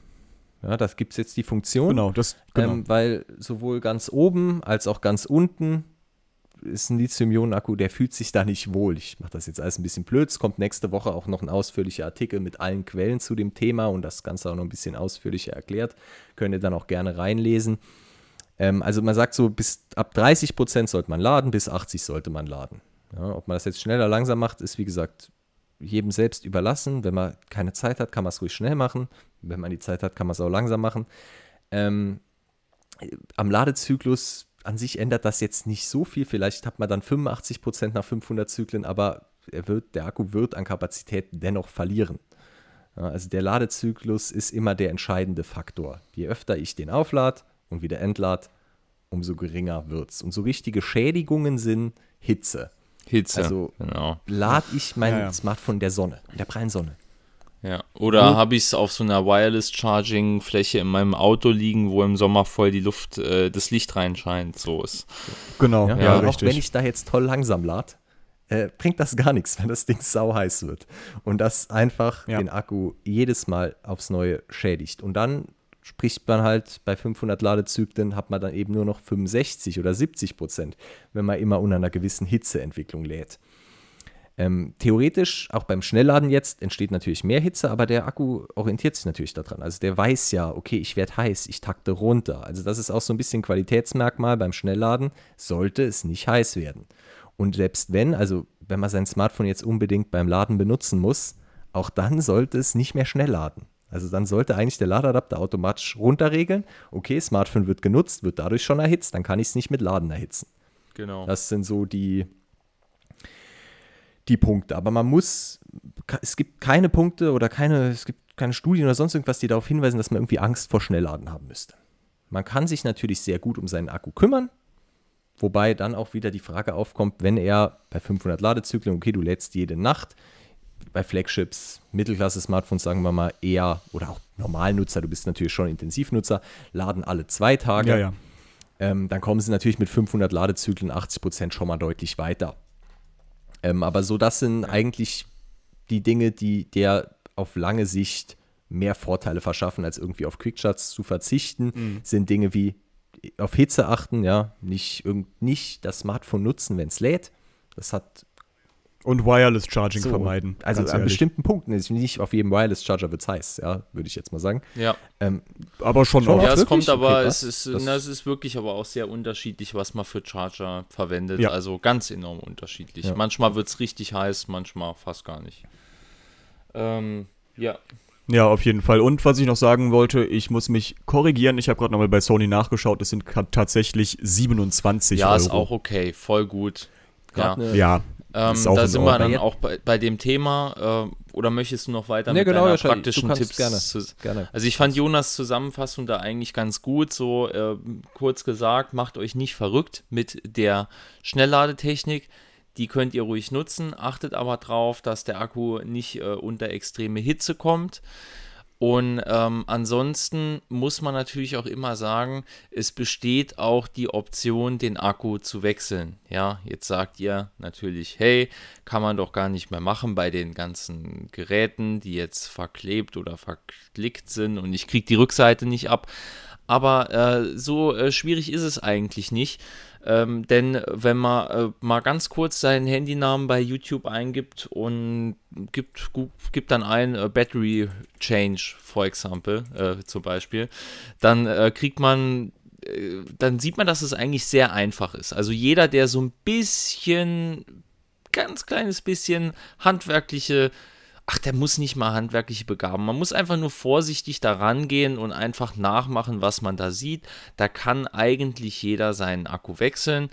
Ja, das gibt es jetzt die Funktion. genau, das, genau. Ähm, weil sowohl ganz oben als auch ganz unten ist ein Lithium-Ionen-Akku, der fühlt sich da nicht wohl. Ich mache das jetzt alles ein bisschen blöd. Es kommt nächste Woche auch noch ein ausführlicher Artikel mit allen Quellen zu dem Thema und das Ganze auch noch ein bisschen ausführlicher erklärt. Könnt ihr dann auch gerne reinlesen. Ähm, also man sagt so, bis ab 30 Prozent sollte man laden, bis 80 sollte man laden. Ja, ob man das jetzt schneller, langsam macht, ist wie gesagt jedem selbst überlassen. Wenn man keine Zeit hat, kann man es ruhig schnell machen. Wenn man die Zeit hat, kann man es auch langsam machen. Ähm, am Ladezyklus an sich ändert das jetzt nicht so viel. Vielleicht hat man dann 85% nach 500 Zyklen, aber er wird, der Akku wird an Kapazität dennoch verlieren. Also der Ladezyklus ist immer der entscheidende Faktor. Je öfter ich den auflade und wieder entlade, umso geringer wird es. Und so richtige Schädigungen sind Hitze. Hitze. Also- genau. Lade ich mein Ja, ja. Smartphone der Sonne, in der prallen Sonne. Ja. Oder habe ich es auf so einer Wireless-Charging-Fläche in meinem Auto liegen, wo im Sommer voll die Luft, äh, das Licht reinscheint. So ist. genau, Ja, ja, und auch wenn ich da jetzt toll langsam lade, äh, bringt das gar nichts, wenn das Ding <laughs> sau heiß wird. Und das einfach Ja. den Akku jedes Mal aufs Neue schädigt. Und dann spricht man halt bei 500 Ladezyklen, hat man dann eben nur noch 65 oder 70 Prozent, wenn man immer unter einer gewissen Hitzeentwicklung lädt. Ähm, theoretisch, auch beim Schnellladen jetzt, entsteht natürlich mehr Hitze, aber der Akku orientiert sich natürlich daran. Also der weiß ja, okay, ich werde heiß, ich takte runter. Also das ist auch so ein bisschen Qualitätsmerkmal beim Schnellladen, sollte es nicht heiß werden. Und selbst wenn, also wenn man sein Smartphone jetzt unbedingt beim Laden benutzen muss, auch dann sollte es nicht mehr schnell laden. Also dann sollte eigentlich der Ladeadapter automatisch runterregeln. Okay, Smartphone wird genutzt, wird dadurch schon erhitzt, dann kann ich es nicht mit Laden erhitzen. Genau. Das sind so die, die Punkte. Aber man muss, es gibt keine Punkte oder keine, es gibt keine Studien oder sonst irgendwas, die darauf hinweisen, dass man irgendwie Angst vor Schnellladen haben müsste. Man kann sich natürlich sehr gut um seinen Akku kümmern, wobei dann auch wieder die Frage aufkommt, wenn er bei 500 Ladezyklen, okay, du lädst jede Nacht, bei Flagships, Mittelklasse-Smartphones, sagen wir mal, eher, oder auch Normalnutzer, du bist natürlich schon Intensivnutzer, laden alle zwei Tage ja, ja. ähm, dann kommen sie natürlich mit 500 Ladezyklen 80% schon mal deutlich weiter. Ähm, aber so, das sind eigentlich die Dinge, die der auf lange Sicht mehr Vorteile verschaffen, als irgendwie auf Quickshots zu verzichten, sind Dinge wie auf Hitze achten, ja, nicht, irgend, nicht das Smartphone nutzen, wenn es lädt. Das hat Und Wireless Charging so, vermeiden. Also an bestimmten Punkten, ist nicht auf jedem Wireless Charger wird es heiß, ja, würde ich jetzt mal sagen. Ja. Ähm, Aber schon, Schon auch. Ja, es wirklich? kommt aber, Okay, es ist, Das- na, es ist wirklich aber auch sehr unterschiedlich, was man für Charger verwendet. Ja. Also ganz enorm unterschiedlich. Ja. Manchmal wird es richtig heiß, manchmal fast gar nicht. Ähm, ja. Ja, auf jeden Fall. Und was ich noch sagen wollte, ich muss mich korrigieren. Ich habe gerade nochmal bei Sony nachgeschaut. Es sind tatsächlich 27 Ja, Euro. ist auch okay, voll gut. Ja. Ja, Ähm, da in sind wir dann auch bei, bei dem Thema. Äh, oder möchtest du noch weiter Nee, mit genau, deiner ja, Charlie, praktischen Tipps? gerne, zu- gerne. Also ich fand Jonas Zusammenfassung da eigentlich ganz gut. So äh, kurz gesagt, macht euch nicht verrückt mit der Schnellladetechnik. Die könnt ihr ruhig nutzen. Achtet aber drauf, dass der Akku nicht äh, unter extreme Hitze kommt. Und ähm, ansonsten muss man natürlich auch immer sagen, es besteht auch die Option, den Akku zu wechseln. Ja, jetzt sagt ihr natürlich, hey, kann man doch gar nicht mehr machen bei den ganzen Geräten, die jetzt verklebt oder verklickt sind und ich kriege die Rückseite nicht ab. Aber äh, so äh, schwierig ist es eigentlich nicht. Ähm, denn wenn man äh, mal ganz kurz seinen Handynamen bei YouTube eingibt und gibt, gibt dann ein äh, Battery Change, for example, äh, zum Beispiel, dann äh, kriegt man, äh, dann sieht man, dass es eigentlich sehr einfach ist. Also jeder, der so ein bisschen ganz kleines bisschen handwerkliche ach, der muss nicht mal handwerkliche Begaben. Man muss einfach nur vorsichtig daran gehen und einfach nachmachen, was man da sieht. Da kann eigentlich jeder seinen Akku wechseln.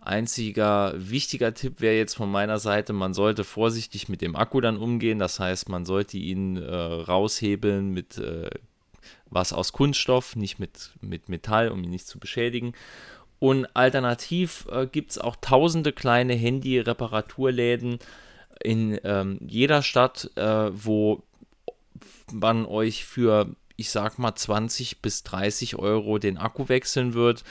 Einziger wichtiger Tipp wäre jetzt von meiner Seite, man sollte vorsichtig mit dem Akku dann umgehen. Das heißt, man sollte ihn äh, raushebeln mit äh, was aus Kunststoff, nicht mit, mit Metall, um ihn nicht zu beschädigen. Und alternativ äh, gibt es auch tausende kleine Handy-Reparaturläden in ähm, jeder Stadt, äh, wo man euch für, ich sag mal, 20 bis 30 Euro den Akku wechseln wird.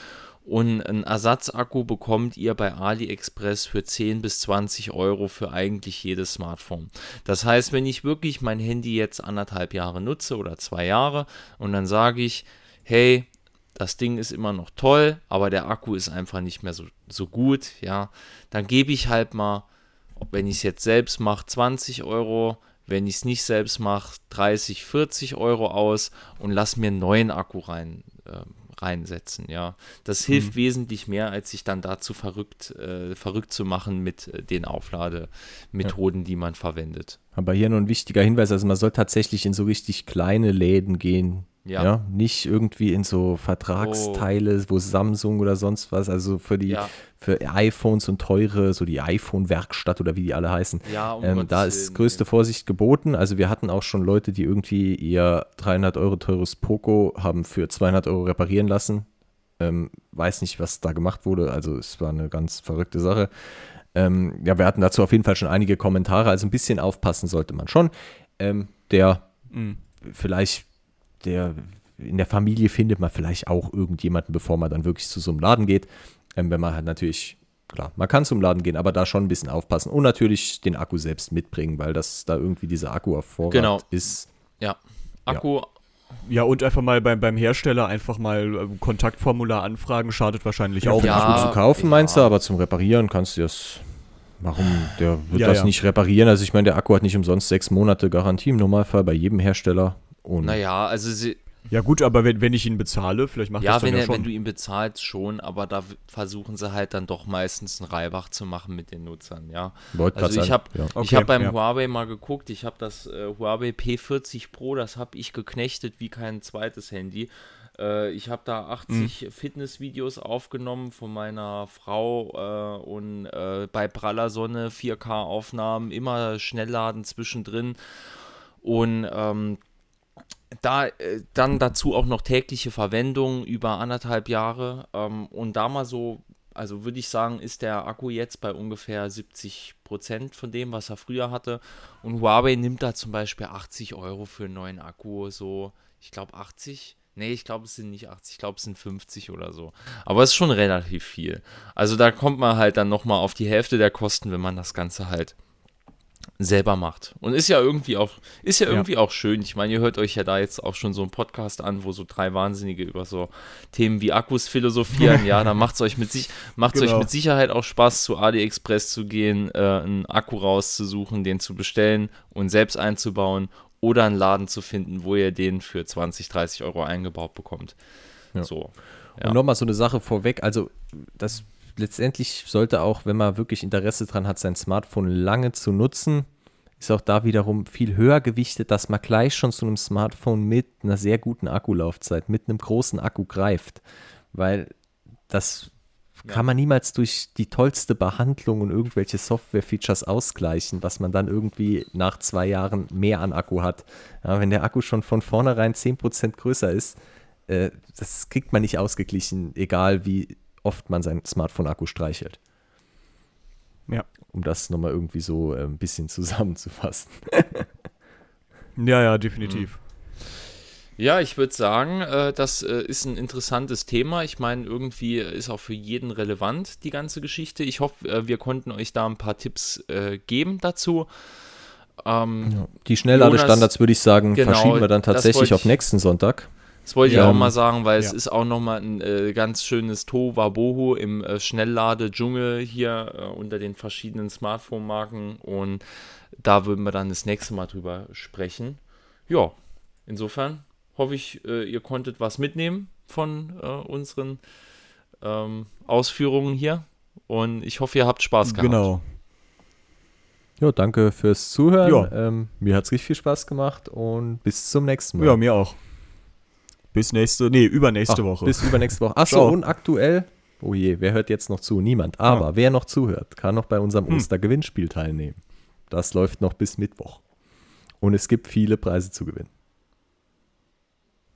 Und einen Ersatzakku bekommt ihr bei AliExpress für 10 bis 20 Euro für eigentlich jedes Smartphone. Das heißt, wenn ich wirklich mein Handy jetzt anderthalb Jahre nutze oder zwei Jahre und dann sage ich, hey, das Ding ist immer noch toll, aber der Akku ist einfach nicht mehr so, so gut, ja, dann gebe ich halt mal, wenn ich es jetzt selbst mache, 20 Euro, wenn ich es nicht selbst mache, 30, 40 Euro aus und lass mir einen neuen Akku rein, äh, reinsetzen, ja. Das hilft mhm. wesentlich mehr, als sich dann dazu verrückt, äh, verrückt zu machen mit äh, den Auflademethoden, ja. die man verwendet. Aber hier nur ein wichtiger Hinweis, also man soll tatsächlich in so richtig kleine Läden gehen, ja. ja. nicht irgendwie in so Vertragsteile, oh. wo Samsung oder sonst was, also für die ja. für iPhones und teure, so die iPhone-Werkstatt oder wie die alle heißen. Ja, um ähm, da ist größte Vorsicht geboten. Also wir hatten auch schon Leute, die irgendwie ihr 300 Euro teures Poco haben für 200 Euro reparieren lassen. Ähm, weiß nicht, was da gemacht wurde. Also es war eine ganz verrückte Sache. Ähm, ja, wir hatten dazu auf jeden Fall schon einige Kommentare. Also ein bisschen aufpassen sollte man schon. Ähm, der mhm. vielleicht der in der Familie findet man vielleicht auch irgendjemanden, bevor man dann wirklich zu so einem Laden geht. Ähm, wenn man halt natürlich, klar, man kann zum Laden gehen, aber da schon ein bisschen aufpassen und natürlich den Akku selbst mitbringen, weil das da irgendwie dieser Akku auf Vorrat genau. ist. Ja, Akku. Ja. Ja, und einfach mal beim, beim Hersteller einfach mal ähm, Kontaktformular anfragen, schadet wahrscheinlich auch. Ja, Akku zu kaufen, ja. meinst du, aber zum Reparieren kannst du das Warum? Der wird ja, das ja. nicht reparieren. Also ich meine, der Akku hat nicht umsonst sechs Monate Garantie im Normalfall bei jedem Hersteller. Und naja, also sie. Ja gut, aber wenn, wenn ich ihn bezahle, vielleicht macht ja, das dann wenn ja schon. wenn du ihn bezahlst, schon, aber da versuchen sie halt dann doch meistens einen Reibach zu machen mit den Nutzern, ja. Wollt also ich habe ja. okay, hab beim ja. Huawei mal geguckt, ich habe das äh, Huawei P40 Pro, das habe ich geknechtet wie kein zweites Handy. Äh, ich habe da 80 mhm. Fitnessvideos aufgenommen von meiner Frau äh, und äh, bei praller Sonne 4K-Aufnahmen, immer Schnellladen zwischendrin. Und ähm, da äh, dann dazu auch noch tägliche Verwendung über anderthalb Jahre ähm, und da mal so, also würde ich sagen, ist der Akku jetzt bei ungefähr 70 Prozent von dem, was er früher hatte. Und Huawei nimmt da zum Beispiel 80 Euro für einen neuen Akku, so, ich glaube 80. Nee, ich glaube, es sind nicht 80, ich glaube, es sind 50 oder so. Aber es ist schon relativ viel. Also da kommt man halt dann nochmal auf die Hälfte der Kosten, wenn man das Ganze halt selber macht. Und ist ja irgendwie auch, ist ja irgendwie ja. auch schön. Ich meine, ihr hört euch ja da jetzt auch schon so einen Podcast an, wo so drei Wahnsinnige über so Themen wie Akkus philosophieren. <laughs> ja, da macht es euch mit sich, macht's genau. euch mit Sicherheit auch Spaß, zu AliExpress zu gehen, äh, einen Akku rauszusuchen, den zu bestellen und selbst einzubauen oder einen Laden zu finden, wo ihr den für 20, 30 Euro eingebaut bekommt. Ja. So. Ja. Und nochmal so eine Sache vorweg, also das letztendlich sollte auch, wenn man wirklich Interesse daran hat, sein Smartphone lange zu nutzen, ist auch da wiederum viel höher gewichtet, dass man gleich schon zu einem Smartphone mit einer sehr guten Akkulaufzeit, mit einem großen Akku greift. Weil das ja. kann man niemals durch die tollste Behandlung und irgendwelche Software-Features ausgleichen, was man dann irgendwie nach zwei Jahren mehr an Akku hat. Ja, wenn der Akku schon von vornherein 10% größer ist, äh, das kriegt man nicht ausgeglichen, egal wie oft man sein Smartphone-Akku streichelt. Ja. Um das nochmal irgendwie so äh, ein bisschen <laughs> zusammenzufassen. ja, ja, definitiv. Mhm. Ja, ich würde sagen, äh, das äh, ist ein interessantes Thema. Ich meine, irgendwie ist auch für jeden relevant die ganze Geschichte. Ich hoffe, wir konnten euch da ein paar Tipps geben dazu. Ähm. Die Schnellladestandards würde ich sagen, genau, verschieben wir dann tatsächlich auf nächsten Sonntag. Das wollte ich auch mal sagen, weil ja. es ist auch nochmal ein äh, ganz schönes Tohuwabohu im äh, Schnelllade-Dschungel hier äh, unter den verschiedenen Smartphone-Marken und da würden wir dann das nächste Mal drüber sprechen. Ja, insofern hoffe ich, äh, ihr konntet was mitnehmen von äh, unseren ähm, Ausführungen hier und ich hoffe, ihr habt Spaß gehabt. Genau. Ja, danke fürs Zuhören. Ähm, mir hat es richtig viel Spaß gemacht und bis zum nächsten Mal. Ja, mir auch. Bis nächste, nee, übernächste Ach, Woche. Bis übernächste Woche. Achso, Ciao. und aktuell, oh je, wer hört jetzt noch zu? Niemand. Aber wer noch zuhört, kann noch bei unserem Hm. Ostergewinnspiel teilnehmen. Das läuft noch bis Mittwoch. Und es gibt viele Preise zu gewinnen.